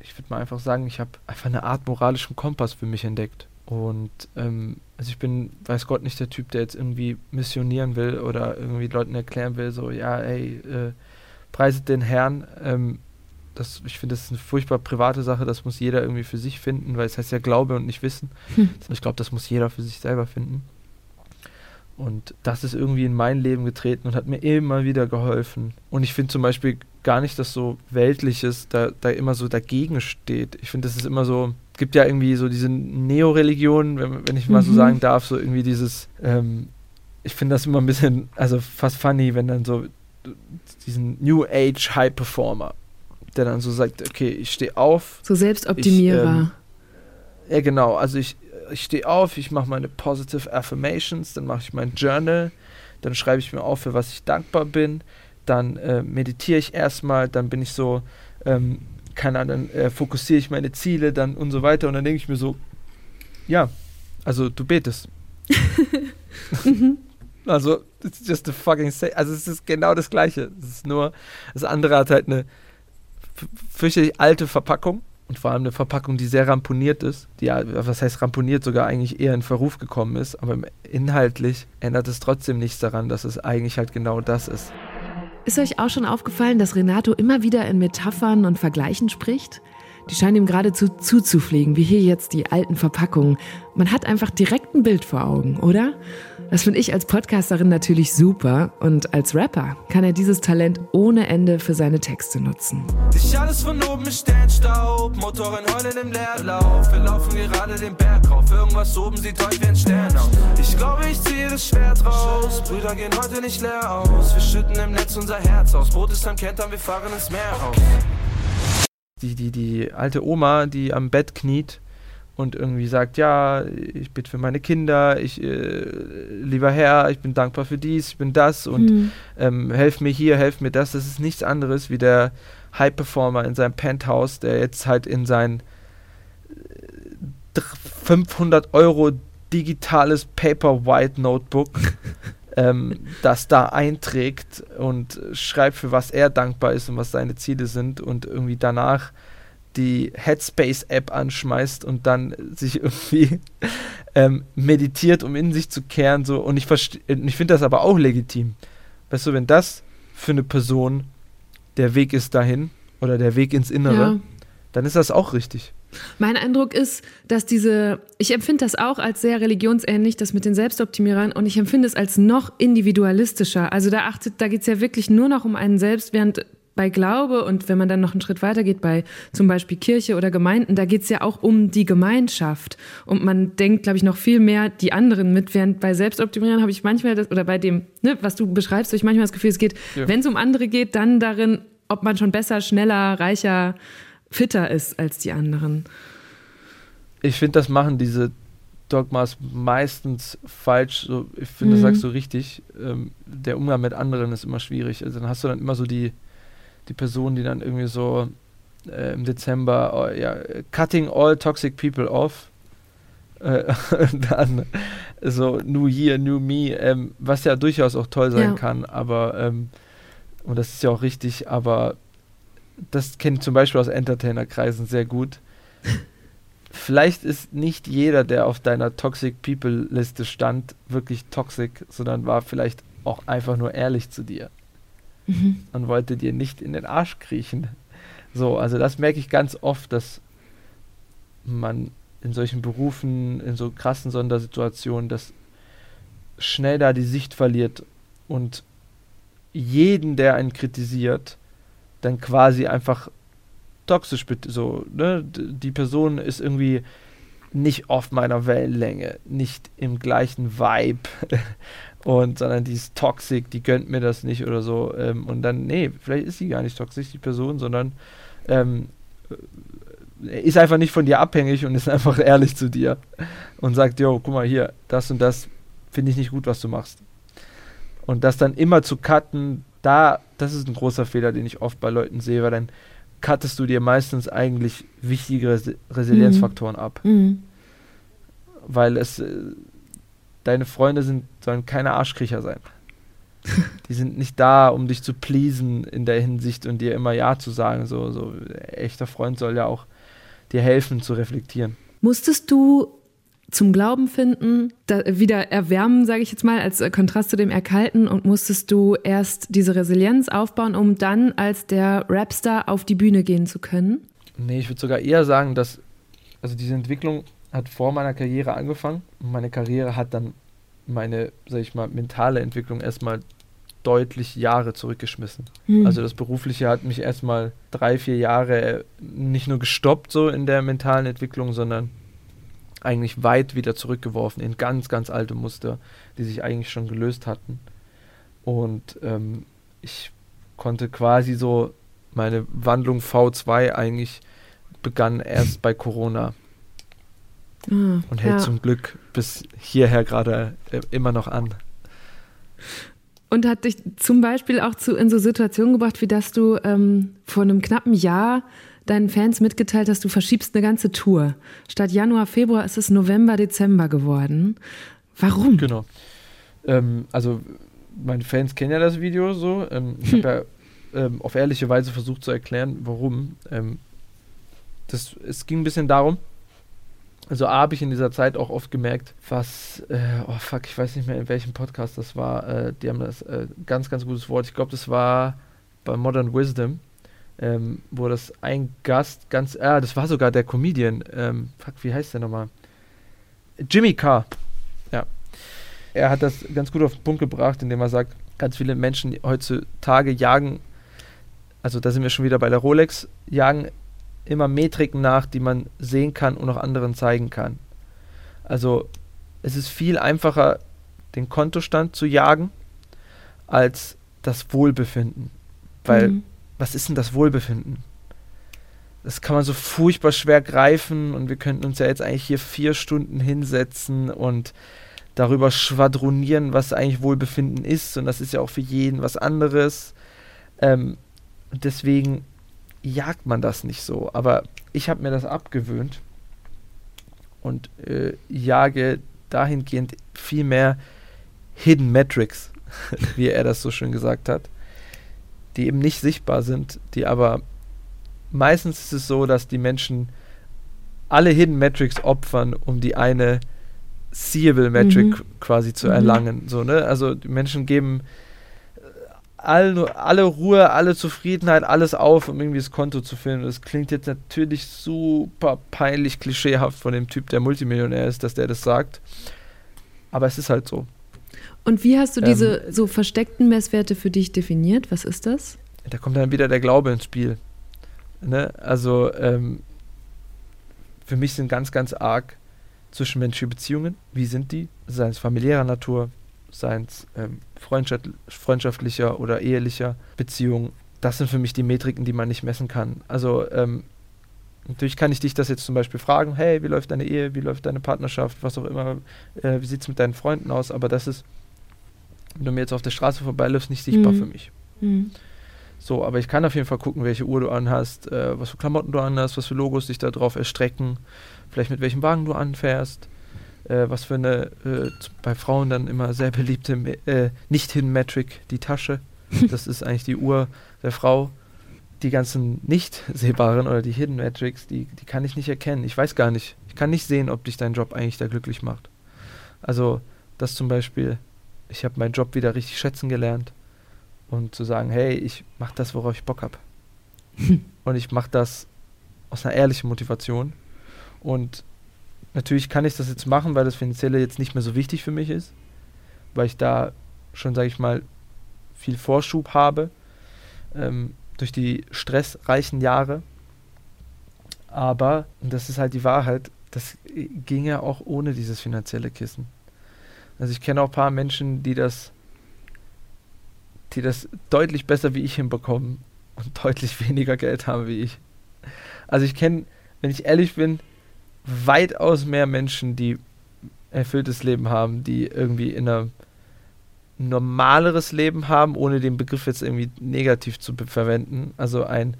ich würde mal einfach sagen, ich habe einfach eine Art moralischen Kompass für mich entdeckt. Und ähm, also ich bin, weiß Gott, nicht der Typ, der jetzt irgendwie missionieren will oder irgendwie Leuten erklären will, so, ja, ey, äh, preiset den Herrn. Ähm, das, ich finde, das ist eine furchtbar private Sache, das muss jeder irgendwie für sich finden, weil es heißt ja Glaube und nicht Wissen. Hm. Ich glaube, das muss jeder für sich selber finden. Und das ist irgendwie in mein Leben getreten und hat mir immer wieder geholfen. Und ich finde zum Beispiel gar nicht, dass so Weltliches da, da immer so dagegen steht. Ich finde, das ist immer so, es gibt ja irgendwie so diese Neo-Religion, wenn, wenn, ich mal mhm. so sagen darf, so irgendwie dieses, ähm, ich finde das immer ein bisschen, also fast funny, wenn dann so diesen New Age High Performer, der dann so sagt, okay, ich stehe auf. So Selbstoptimierer. Ich, ähm, ja, genau. Also ich, ich stehe auf, ich mache meine Positive Affirmations, dann mache ich mein Journal, dann schreibe ich mir auf, für was ich dankbar bin, dann äh, meditiere ich erstmal, dann bin ich so, ähm, keine Ahnung, dann äh, fokussiere ich meine Ziele, dann und so weiter und dann denke ich mir so, ja, also du betest. mhm. Also, it's just a fucking say. Also, es ist genau das Gleiche. Es ist nur, das andere hat halt eine fürchterlich alte Verpackung und vor allem eine Verpackung, die sehr ramponiert ist. Die, was heißt ramponiert, sogar eigentlich eher in Verruf gekommen ist. Aber inhaltlich ändert es trotzdem nichts daran, dass es eigentlich halt genau das ist. Ist euch auch schon aufgefallen, dass Renato immer wieder in Metaphern und Vergleichen spricht? Die scheinen ihm geradezu zuzufliegen, wie hier jetzt die alten Verpackungen. Man hat einfach direkt ein Bild vor Augen, oder? Das finde ich als Podcasterin natürlich super und als Rapper kann er dieses Talent ohne Ende für seine Texte nutzen. Dich alles von oben ist Sternstaub, Motoren heulen im Leerlauf. Wir laufen gerade den Berg rauf, irgendwas oben sieht heute wie ein Stern aus. Ich glaube, ich ziehe das Schwert raus, Brüder gehen heute nicht leer aus. Wir schütten im Netz unser Herz aus, Boot ist am Kentern, wir fahren ins Meer raus die, die, die alte Oma, die am Bett kniet und irgendwie sagt, ja, ich bitte für meine Kinder, ich, äh, lieber Herr, ich bin dankbar für dies, ich bin das und mhm. ähm, helf mir hier, helf mir das. Das ist nichts anderes wie der High-Performer in seinem Penthouse, der jetzt halt in sein 500 äh, Euro digitales Paper White Notebook ähm, das da einträgt und schreibt, für was er dankbar ist und was seine Ziele sind und irgendwie danach die Headspace-App anschmeißt und dann sich irgendwie ähm, meditiert, um in sich zu kehren. So. Und ich, ich finde das aber auch legitim. Weißt du, wenn das für eine Person der Weg ist dahin oder der Weg ins Innere, ja. dann ist das auch richtig. Mein Eindruck ist, dass diese, ich empfinde das auch als sehr religionsähnlich, das mit den Selbstoptimierern, und ich empfinde es als noch individualistischer. Also da achtet, da geht es ja wirklich nur noch um einen selbst, während bei Glaube und wenn man dann noch einen Schritt weiter geht, bei zum Beispiel Kirche oder Gemeinden, da geht es ja auch um die Gemeinschaft. Und man denkt, glaube ich, noch viel mehr die anderen mit, während bei Selbstoptimierern habe ich manchmal das, oder bei dem, ne, was du beschreibst, habe ich manchmal das Gefühl, es geht, ja. wenn es um andere geht, dann darin, ob man schon besser, schneller, reicher, fitter ist als die anderen. Ich finde, das machen diese Dogmas meistens falsch. So, ich finde, mhm. das sagst du richtig. Ähm, der Umgang mit anderen ist immer schwierig. Also dann hast du dann immer so die, die Person, die dann irgendwie so äh, im Dezember, oh, ja, cutting all toxic people off. Äh, dann so New Year, New Me, ähm, was ja durchaus auch toll sein ja. kann, aber ähm, und das ist ja auch richtig, aber das kenne ich zum Beispiel aus Entertainer-Kreisen sehr gut. vielleicht ist nicht jeder, der auf deiner Toxic People Liste stand, wirklich toxic, sondern war vielleicht auch einfach nur ehrlich zu dir mhm. und wollte dir nicht in den Arsch kriechen. So, also das merke ich ganz oft, dass man in solchen Berufen, in so krassen Sondersituationen, dass schnell da die Sicht verliert und jeden, der einen kritisiert, dann quasi einfach toxisch so, ne? Die Person ist irgendwie nicht auf meiner Wellenlänge, nicht im gleichen Vibe und sondern die ist toxisch, die gönnt mir das nicht oder so ähm, und dann nee, vielleicht ist sie gar nicht toxisch die Person, sondern ähm, ist einfach nicht von dir abhängig und ist einfach ehrlich zu dir und sagt, jo, guck mal hier, das und das finde ich nicht gut, was du machst. Und das dann immer zu cutten, da, das ist ein großer Fehler, den ich oft bei Leuten sehe, weil dann cuttest du dir meistens eigentlich wichtige Res Resilienzfaktoren mhm. ab. Mhm. Weil es, äh, deine Freunde sind, sollen keine Arschkriecher sein. die sind nicht da, um dich zu pleasen in der Hinsicht und dir immer Ja zu sagen. So, so echter Freund soll ja auch dir helfen zu reflektieren. Musstest du zum Glauben finden, wieder erwärmen, sage ich jetzt mal, als Kontrast zu dem Erkalten und musstest du erst diese Resilienz aufbauen, um dann als der Rapstar auf die Bühne gehen zu können? Nee, ich würde sogar eher sagen, dass also diese Entwicklung hat vor meiner Karriere angefangen und meine Karriere hat dann meine, sag ich mal, mentale Entwicklung erstmal deutlich Jahre zurückgeschmissen. Mhm. Also das Berufliche hat mich erstmal drei, vier Jahre nicht nur gestoppt so in der mentalen Entwicklung, sondern eigentlich weit wieder zurückgeworfen in ganz, ganz alte Muster, die sich eigentlich schon gelöst hatten. Und ähm, ich konnte quasi so meine Wandlung V2 eigentlich begann erst bei Corona. Ah, und hält ja. zum Glück bis hierher gerade äh, immer noch an. Und hat dich zum Beispiel auch zu, in so Situationen gebracht, wie dass du ähm, vor einem knappen Jahr deinen Fans mitgeteilt hast, du verschiebst eine ganze Tour. Statt Januar, Februar ist es November, Dezember geworden. Warum? Genau. Ähm, also, meine Fans kennen ja das Video so. Ähm, ich habe ja ähm, auf ehrliche Weise versucht zu erklären, warum. Ähm, das, es ging ein bisschen darum, also A habe ich in dieser Zeit auch oft gemerkt, was, äh, oh fuck, ich weiß nicht mehr in welchem Podcast das war, äh, die haben das äh, ganz, ganz gutes Wort, ich glaube das war bei Modern Wisdom, ähm, wo das ein Gast ganz, ah, das war sogar der Comedian, ähm, fuck, wie heißt der nochmal? Jimmy Carr, ja. Er hat das ganz gut auf den Punkt gebracht, indem er sagt, ganz viele Menschen heutzutage jagen, also da sind wir schon wieder bei der Rolex, jagen immer Metriken nach, die man sehen kann und auch anderen zeigen kann. Also es ist viel einfacher, den Kontostand zu jagen, als das Wohlbefinden. Weil mhm was ist denn das Wohlbefinden? Das kann man so furchtbar schwer greifen und wir könnten uns ja jetzt eigentlich hier vier Stunden hinsetzen und darüber schwadronieren, was eigentlich Wohlbefinden ist und das ist ja auch für jeden was anderes. Ähm, und deswegen jagt man das nicht so. Aber ich habe mir das abgewöhnt und äh, jage dahingehend viel mehr Hidden Metrics, wie er das so schön gesagt hat die eben nicht sichtbar sind, die aber meistens ist es so, dass die Menschen alle Hidden Metrics opfern, um die eine Seeable Metric mhm. quasi zu mhm. erlangen. So, ne? Also die Menschen geben alle, alle Ruhe, alle Zufriedenheit, alles auf, um irgendwie das Konto zu finden. Das klingt jetzt natürlich super peinlich klischeehaft von dem Typ, der Multimillionär ist, dass der das sagt. Aber es ist halt so. Und wie hast du diese ähm, so versteckten Messwerte für dich definiert? Was ist das? Da kommt dann wieder der Glaube ins Spiel. Ne? Also ähm, für mich sind ganz, ganz arg zwischenmenschliche Beziehungen. Wie sind die? Seien es familiärer Natur, seien es ähm, freundschaft, freundschaftlicher oder ehelicher Beziehungen. Das sind für mich die Metriken, die man nicht messen kann. Also ähm, Natürlich kann ich dich das jetzt zum Beispiel fragen, hey, wie läuft deine Ehe, wie läuft deine Partnerschaft, was auch immer, äh, wie sieht es mit deinen Freunden aus, aber das ist wenn du mir jetzt auf der Straße vorbeiläufst, nicht sichtbar mhm. für mich. Mhm. So, aber ich kann auf jeden Fall gucken, welche Uhr du anhast, äh, was für Klamotten du anhast, was für Logos dich da drauf erstrecken, vielleicht mit welchem Wagen du anfährst, äh, was für eine, äh, bei Frauen dann immer sehr beliebte äh, Nicht-Hidden-Metric, die Tasche. das ist eigentlich die Uhr der Frau. Die ganzen nicht sehbaren oder die Hidden Metrics, die, die kann ich nicht erkennen. Ich weiß gar nicht. Ich kann nicht sehen, ob dich dein Job eigentlich da glücklich macht. Also, das zum Beispiel, ich habe meinen Job wieder richtig schätzen gelernt und zu sagen, hey, ich mache das, worauf ich Bock habe. und ich mache das aus einer ehrlichen Motivation. Und natürlich kann ich das jetzt machen, weil das Finanzielle jetzt nicht mehr so wichtig für mich ist, weil ich da schon, sage ich mal, viel Vorschub habe ähm, durch die stressreichen Jahre. Aber, und das ist halt die Wahrheit, das ging ja auch ohne dieses finanzielle Kissen. Also ich kenne auch ein paar Menschen, die das, die das deutlich besser wie ich hinbekommen und deutlich weniger Geld haben wie ich. Also ich kenne, wenn ich ehrlich bin, weitaus mehr Menschen, die erfülltes Leben haben, die irgendwie in einem normaleres Leben haben, ohne den Begriff jetzt irgendwie negativ zu verwenden. Also ein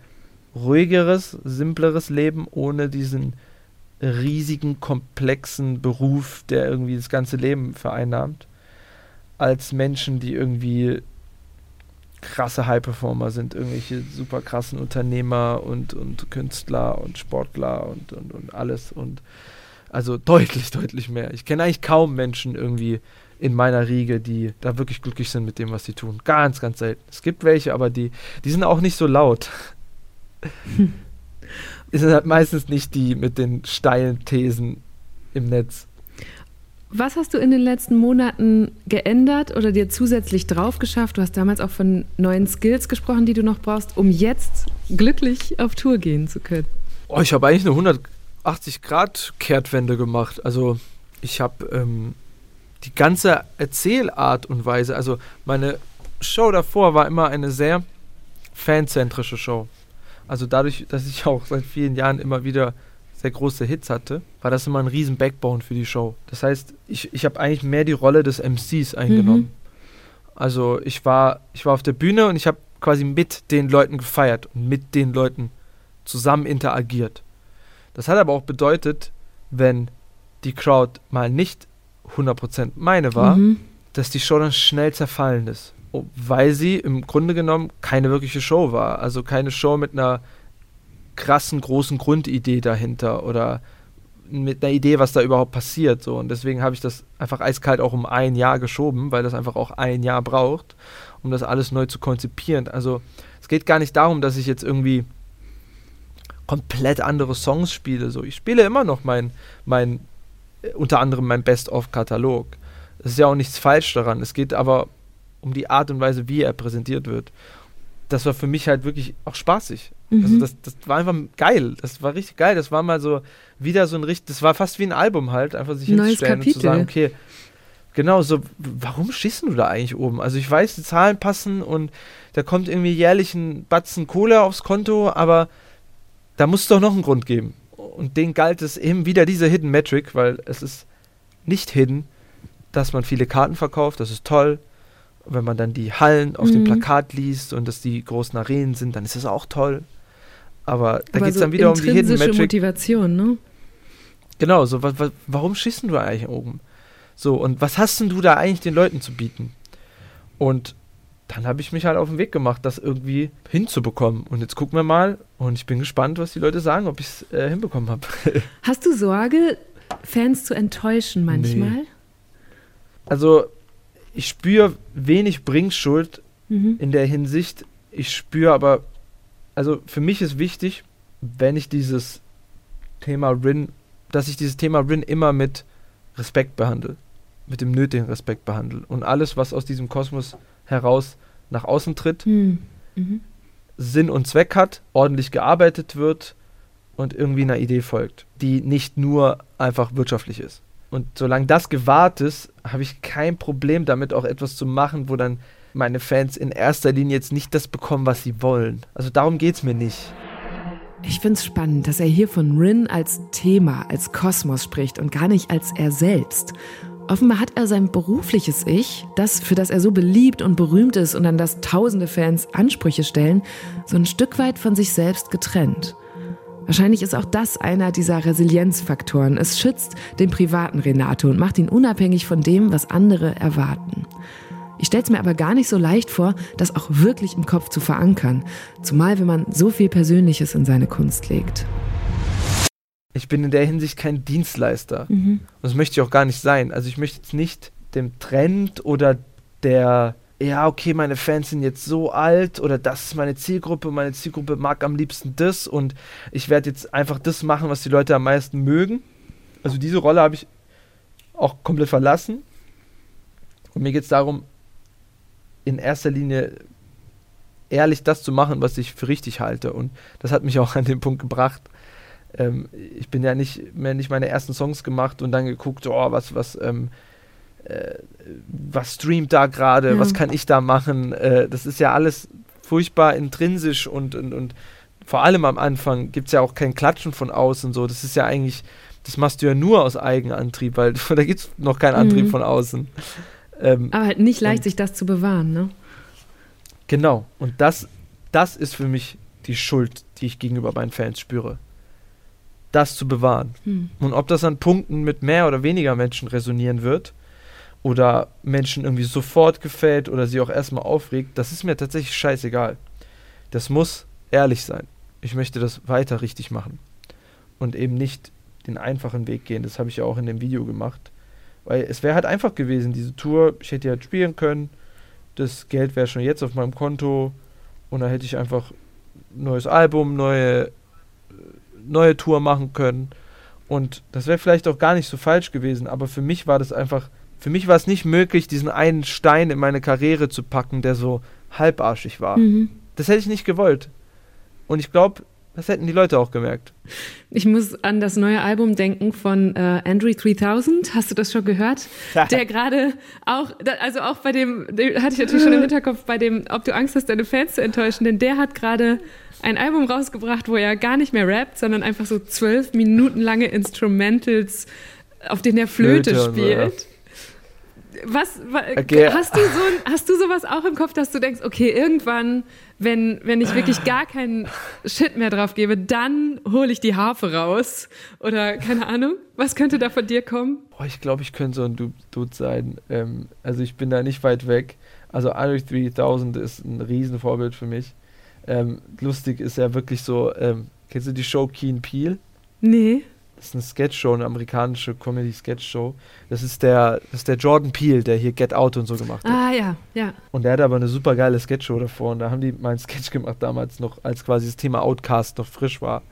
ruhigeres, simpleres Leben ohne diesen riesigen, komplexen Beruf, der irgendwie das ganze Leben vereinnahmt, als Menschen, die irgendwie krasse High-Performer sind, irgendwelche super krassen Unternehmer und, und Künstler und Sportler und, und, und alles und also deutlich, deutlich mehr. Ich kenne eigentlich kaum Menschen irgendwie in meiner Riege, die da wirklich glücklich sind mit dem, was sie tun. Ganz, ganz selten. Es gibt welche, aber die, die sind auch nicht so laut. Es sind halt meistens nicht die mit den steilen Thesen im Netz. Was hast du in den letzten Monaten geändert oder dir zusätzlich drauf geschafft? Du hast damals auch von neuen Skills gesprochen, die du noch brauchst, um jetzt glücklich auf Tour gehen zu können. Oh, ich habe eigentlich eine 180-Grad-Kehrtwende gemacht. Also ich habe ähm, die ganze Erzählart und Weise, also meine Show davor war immer eine sehr fanzentrische Show. Also dadurch, dass ich auch seit vielen Jahren immer wieder sehr große Hits hatte, war das immer ein riesen Backbone für die Show. Das heißt, ich, ich habe eigentlich mehr die Rolle des MCs eingenommen. Mhm. Also ich war, ich war auf der Bühne und ich habe quasi mit den Leuten gefeiert und mit den Leuten zusammen interagiert. Das hat aber auch bedeutet, wenn die Crowd mal nicht 100% meine war, mhm. dass die Show dann schnell zerfallen ist. Weil sie im Grunde genommen keine wirkliche Show war. Also keine Show mit einer krassen, großen Grundidee dahinter oder mit einer Idee, was da überhaupt passiert. So. Und deswegen habe ich das einfach eiskalt auch um ein Jahr geschoben, weil das einfach auch ein Jahr braucht, um das alles neu zu konzipieren. Also es geht gar nicht darum, dass ich jetzt irgendwie komplett andere Songs spiele. So, ich spiele immer noch mein, mein unter anderem mein Best-of-Katalog. Es ist ja auch nichts falsch daran. Es geht aber um die Art und Weise, wie er präsentiert wird. Das war für mich halt wirklich auch spaßig. Mhm. Also das, das war einfach geil. Das war richtig geil. Das war mal so wieder so ein richtig, das war fast wie ein Album halt, einfach sich Neues hinzustellen Kapitel. und zu sagen, okay, genau so, warum schießt du da eigentlich oben? Also ich weiß, die Zahlen passen und da kommt irgendwie jährlich ein Batzen Kohle aufs Konto, aber da muss es doch noch einen Grund geben und den galt es eben wieder diese Hidden Metric, weil es ist nicht hidden, dass man viele Karten verkauft, das ist toll. Wenn man dann die Hallen auf mhm. dem Plakat liest und dass die großen Arenen sind, dann ist das auch toll. Aber da geht es so dann wieder um die Hidden Metric. Motivation, ne? Genau, so, wa, wa, warum schießt du eigentlich oben? So, und was hast denn du da eigentlich den Leuten zu bieten? Und dann habe ich mich halt auf den Weg gemacht, das irgendwie hinzubekommen. Und jetzt gucken wir mal und ich bin gespannt, was die Leute sagen, ob ich es äh, hinbekommen habe. Hast du Sorge, Fans zu enttäuschen manchmal? Nee. Also ich spüre wenig Bringschuld mhm. in der Hinsicht. Ich spüre aber, also für mich ist wichtig, wenn ich dieses Thema Rin, dass ich dieses Thema Rin immer mit Respekt behandle. Mit dem nötigen Respekt behandle. Und alles, was aus diesem Kosmos heraus nach außen tritt, mhm. Mhm. Sinn und Zweck hat, ordentlich gearbeitet wird und irgendwie einer Idee folgt, die nicht nur einfach wirtschaftlich ist. Und solange das gewahrt ist, habe ich kein Problem damit, auch etwas zu machen, wo dann meine Fans in erster Linie jetzt nicht das bekommen, was sie wollen. Also darum geht es mir nicht. Ich finde es spannend, dass er hier von Rin als Thema, als Kosmos spricht und gar nicht als er selbst. Offenbar hat er sein berufliches Ich, das, für das er so beliebt und berühmt ist und an das tausende Fans Ansprüche stellen, so ein Stück weit von sich selbst getrennt. Wahrscheinlich ist auch das einer dieser Resilienzfaktoren. Es schützt den privaten Renato und macht ihn unabhängig von dem, was andere erwarten. Ich stelle es mir aber gar nicht so leicht vor, das auch wirklich im Kopf zu verankern, zumal wenn man so viel Persönliches in seine Kunst legt. Ich bin in der Hinsicht kein Dienstleister. Mhm. Und das möchte ich auch gar nicht sein. Also ich möchte jetzt nicht dem Trend oder der, ja, okay, meine Fans sind jetzt so alt oder das ist meine Zielgruppe, meine Zielgruppe mag am liebsten das und ich werde jetzt einfach das machen, was die Leute am meisten mögen. Also diese Rolle habe ich auch komplett verlassen. Und mir geht es darum, in erster Linie ehrlich das zu machen, was ich für richtig halte. Und das hat mich auch an den Punkt gebracht. Ähm, ich bin ja nicht mehr nicht meine ersten Songs gemacht und dann geguckt, oh, was, was, ähm, äh, was streamt da gerade, ja. was kann ich da machen. Äh, das ist ja alles furchtbar intrinsisch und, und, und vor allem am Anfang gibt es ja auch kein Klatschen von außen so. Das ist ja eigentlich, das machst du ja nur aus Eigenantrieb, weil da gibt es noch keinen Antrieb mhm. von außen. Ähm, Aber halt nicht leicht, sich das zu bewahren, ne? Genau. Und das, das ist für mich die Schuld, die ich gegenüber meinen Fans spüre. Das zu bewahren. Hm. Und ob das an Punkten mit mehr oder weniger Menschen resonieren wird oder Menschen irgendwie sofort gefällt oder sie auch erstmal aufregt, das ist mir tatsächlich scheißegal. Das muss ehrlich sein. Ich möchte das weiter richtig machen. Und eben nicht den einfachen Weg gehen. Das habe ich ja auch in dem Video gemacht. Weil es wäre halt einfach gewesen, diese Tour, ich hätte ja halt spielen können, das Geld wäre schon jetzt auf meinem Konto und dann hätte ich einfach ein neues Album, neue, neue Tour machen können. Und das wäre vielleicht auch gar nicht so falsch gewesen, aber für mich war das einfach, für mich war es nicht möglich, diesen einen Stein in meine Karriere zu packen, der so halbarschig war. Mhm. Das hätte ich nicht gewollt. Und ich glaube, das hätten die Leute auch gemerkt. Ich muss an das neue Album denken von äh, Andrew 3000. Hast du das schon gehört? Der gerade auch, also auch bei dem, den hatte ich natürlich schon im Hinterkopf, bei dem, ob du Angst hast, deine Fans zu enttäuschen, denn der hat gerade ein Album rausgebracht, wo er gar nicht mehr rappt, sondern einfach so zwölf Minuten lange Instrumentals, auf denen er Flöte, Flöte spielt. Was, okay. hast, du so, hast du sowas auch im Kopf, dass du denkst, okay, irgendwann, wenn, wenn ich wirklich gar keinen Shit mehr drauf gebe, dann hole ich die Harfe raus? Oder keine Ahnung, was könnte da von dir kommen? Boah, ich glaube, ich könnte so ein Dude sein. Ähm, also ich bin da nicht weit weg. Also Andre 3000 ist ein Riesenvorbild für mich. Ähm, lustig ist ja wirklich so, ähm, kennst du die Show Keen Peel? Nee. Das ist eine Sketchshow, eine amerikanische Comedy-Sketchshow. Das ist der, das ist der Jordan Peele, der hier Get Out und so gemacht hat. Ah ja, ja. Und der hat aber eine super geile Sketchshow davor. Und da haben die mal einen Sketch gemacht damals noch, als quasi das Thema Outcast noch frisch war.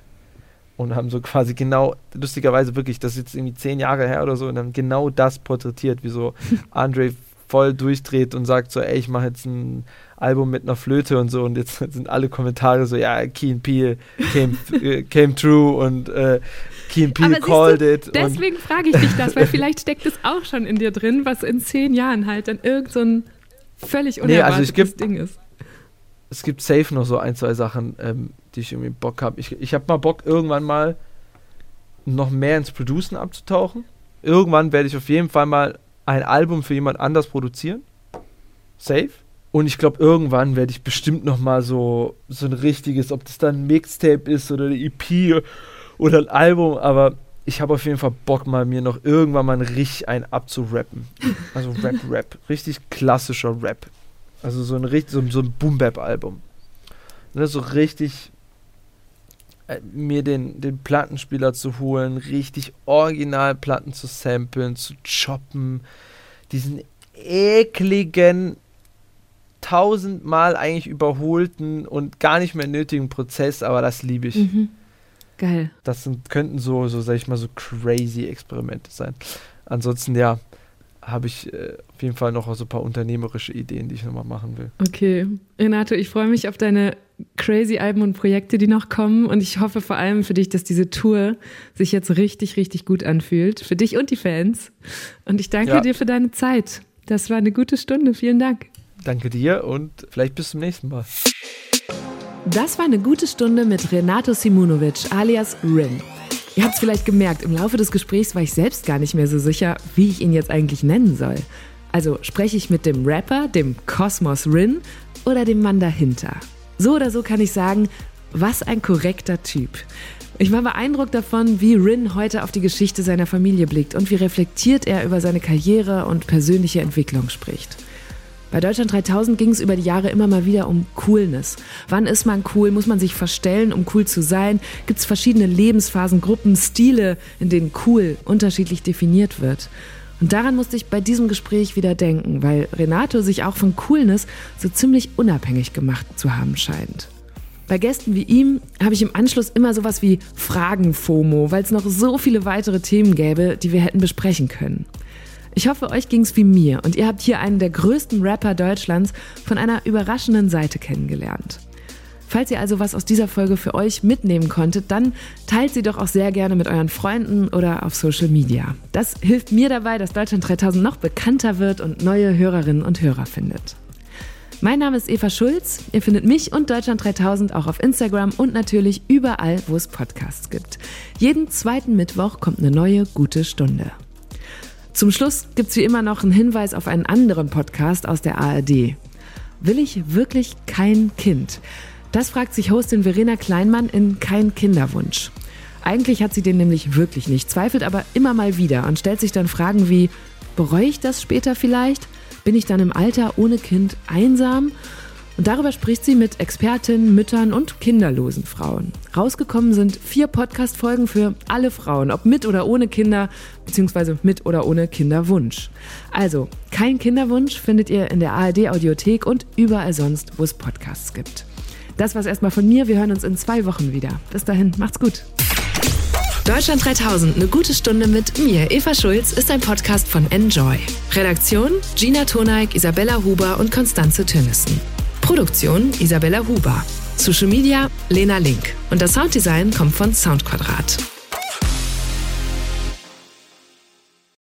Und haben so quasi genau, lustigerweise wirklich, das ist jetzt irgendwie zehn Jahre her oder so, und dann genau das porträtiert, wie so Andre voll durchdreht und sagt so, ey, ich mache jetzt ein Album mit einer Flöte und so und jetzt sind alle Kommentare so, ja, Keen Peel came, äh, came true und äh, Keen Peel called du, it. Deswegen frage ich dich das, weil vielleicht steckt es auch schon in dir drin, was in zehn Jahren halt dann irgend so ein völlig unerwartetes nee, also Ding ist. Es gibt safe noch so ein, zwei Sachen, ähm, die ich irgendwie Bock habe. Ich, ich habe mal Bock, irgendwann mal noch mehr ins Producen abzutauchen. Irgendwann werde ich auf jeden Fall mal ein Album für jemand anders produzieren. Safe. Und ich glaube, irgendwann werde ich bestimmt noch mal so, so ein richtiges, ob das dann ein Mixtape ist oder eine EP oder ein Album, aber ich habe auf jeden Fall Bock mal mir noch irgendwann mal richtig ein abzurappen. Also Rap, Rap. Richtig klassischer Rap. Also so ein, so, so ein Boom-Bap-Album. Ne, so richtig mir den, den Plattenspieler zu holen, richtig Originalplatten zu samplen, zu choppen, diesen ekligen, tausendmal eigentlich überholten und gar nicht mehr nötigen Prozess, aber das liebe ich. Mhm. Geil. Das sind, könnten so, so, sag ich mal, so crazy Experimente sein. Ansonsten, ja, habe ich äh, auf jeden Fall noch so ein paar unternehmerische Ideen, die ich nochmal machen will. Okay. Renato, ich freue mich auf deine crazy Alben und Projekte, die noch kommen. Und ich hoffe vor allem für dich, dass diese Tour sich jetzt richtig, richtig gut anfühlt. Für dich und die Fans. Und ich danke ja. dir für deine Zeit. Das war eine gute Stunde. Vielen Dank. Danke dir und vielleicht bis zum nächsten Mal. Das war eine gute Stunde mit Renato Simunovic alias Rin. Ihr habt es vielleicht gemerkt, im Laufe des Gesprächs war ich selbst gar nicht mehr so sicher, wie ich ihn jetzt eigentlich nennen soll. Also spreche ich mit dem Rapper, dem Kosmos Rin oder dem Mann dahinter? So oder so kann ich sagen, was ein korrekter Typ. Ich war beeindruckt davon, wie Rin heute auf die Geschichte seiner Familie blickt und wie reflektiert er über seine Karriere und persönliche Entwicklung spricht. Bei Deutschland 3000 ging es über die Jahre immer mal wieder um Coolness. Wann ist man cool? Muss man sich verstellen, um cool zu sein? Gibt es verschiedene Lebensphasen, Gruppen, Stile, in denen cool unterschiedlich definiert wird? Und daran musste ich bei diesem Gespräch wieder denken, weil Renato sich auch von Coolness so ziemlich unabhängig gemacht zu haben scheint. Bei Gästen wie ihm habe ich im Anschluss immer sowas wie Fragen-FOMO, weil es noch so viele weitere Themen gäbe, die wir hätten besprechen können. Ich hoffe, euch ging es wie mir und ihr habt hier einen der größten Rapper Deutschlands von einer überraschenden Seite kennengelernt. Falls ihr also was aus dieser Folge für euch mitnehmen konntet, dann teilt sie doch auch sehr gerne mit euren Freunden oder auf Social Media. Das hilft mir dabei, dass Deutschland 3000 noch bekannter wird und neue Hörerinnen und Hörer findet. Mein Name ist Eva Schulz. Ihr findet mich und Deutschland 3000 auch auf Instagram und natürlich überall, wo es Podcasts gibt. Jeden zweiten Mittwoch kommt eine neue gute Stunde. Zum Schluss gibt es wie immer noch einen Hinweis auf einen anderen Podcast aus der ARD. Will ich wirklich kein Kind? Das fragt sich Hostin Verena Kleinmann in Kein Kinderwunsch. Eigentlich hat sie den nämlich wirklich nicht, zweifelt aber immer mal wieder und stellt sich dann Fragen wie, bereue ich das später vielleicht? Bin ich dann im Alter ohne Kind einsam? Und darüber spricht sie mit Expertinnen, Müttern und kinderlosen Frauen. Rausgekommen sind vier Podcast-Folgen für alle Frauen, ob mit oder ohne Kinder, beziehungsweise mit oder ohne Kinderwunsch. Also, kein Kinderwunsch findet ihr in der ARD-Audiothek und überall sonst, wo es Podcasts gibt. Das war's erstmal von mir. Wir hören uns in zwei Wochen wieder. Bis dahin, macht's gut. Deutschland 3000, eine gute Stunde mit mir, Eva Schulz, ist ein Podcast von Enjoy. Redaktion Gina Toneik, Isabella Huber und Konstanze Tönnissen. Produktion Isabella Huber. Social Media Lena Link. Und das Sounddesign kommt von Soundquadrat.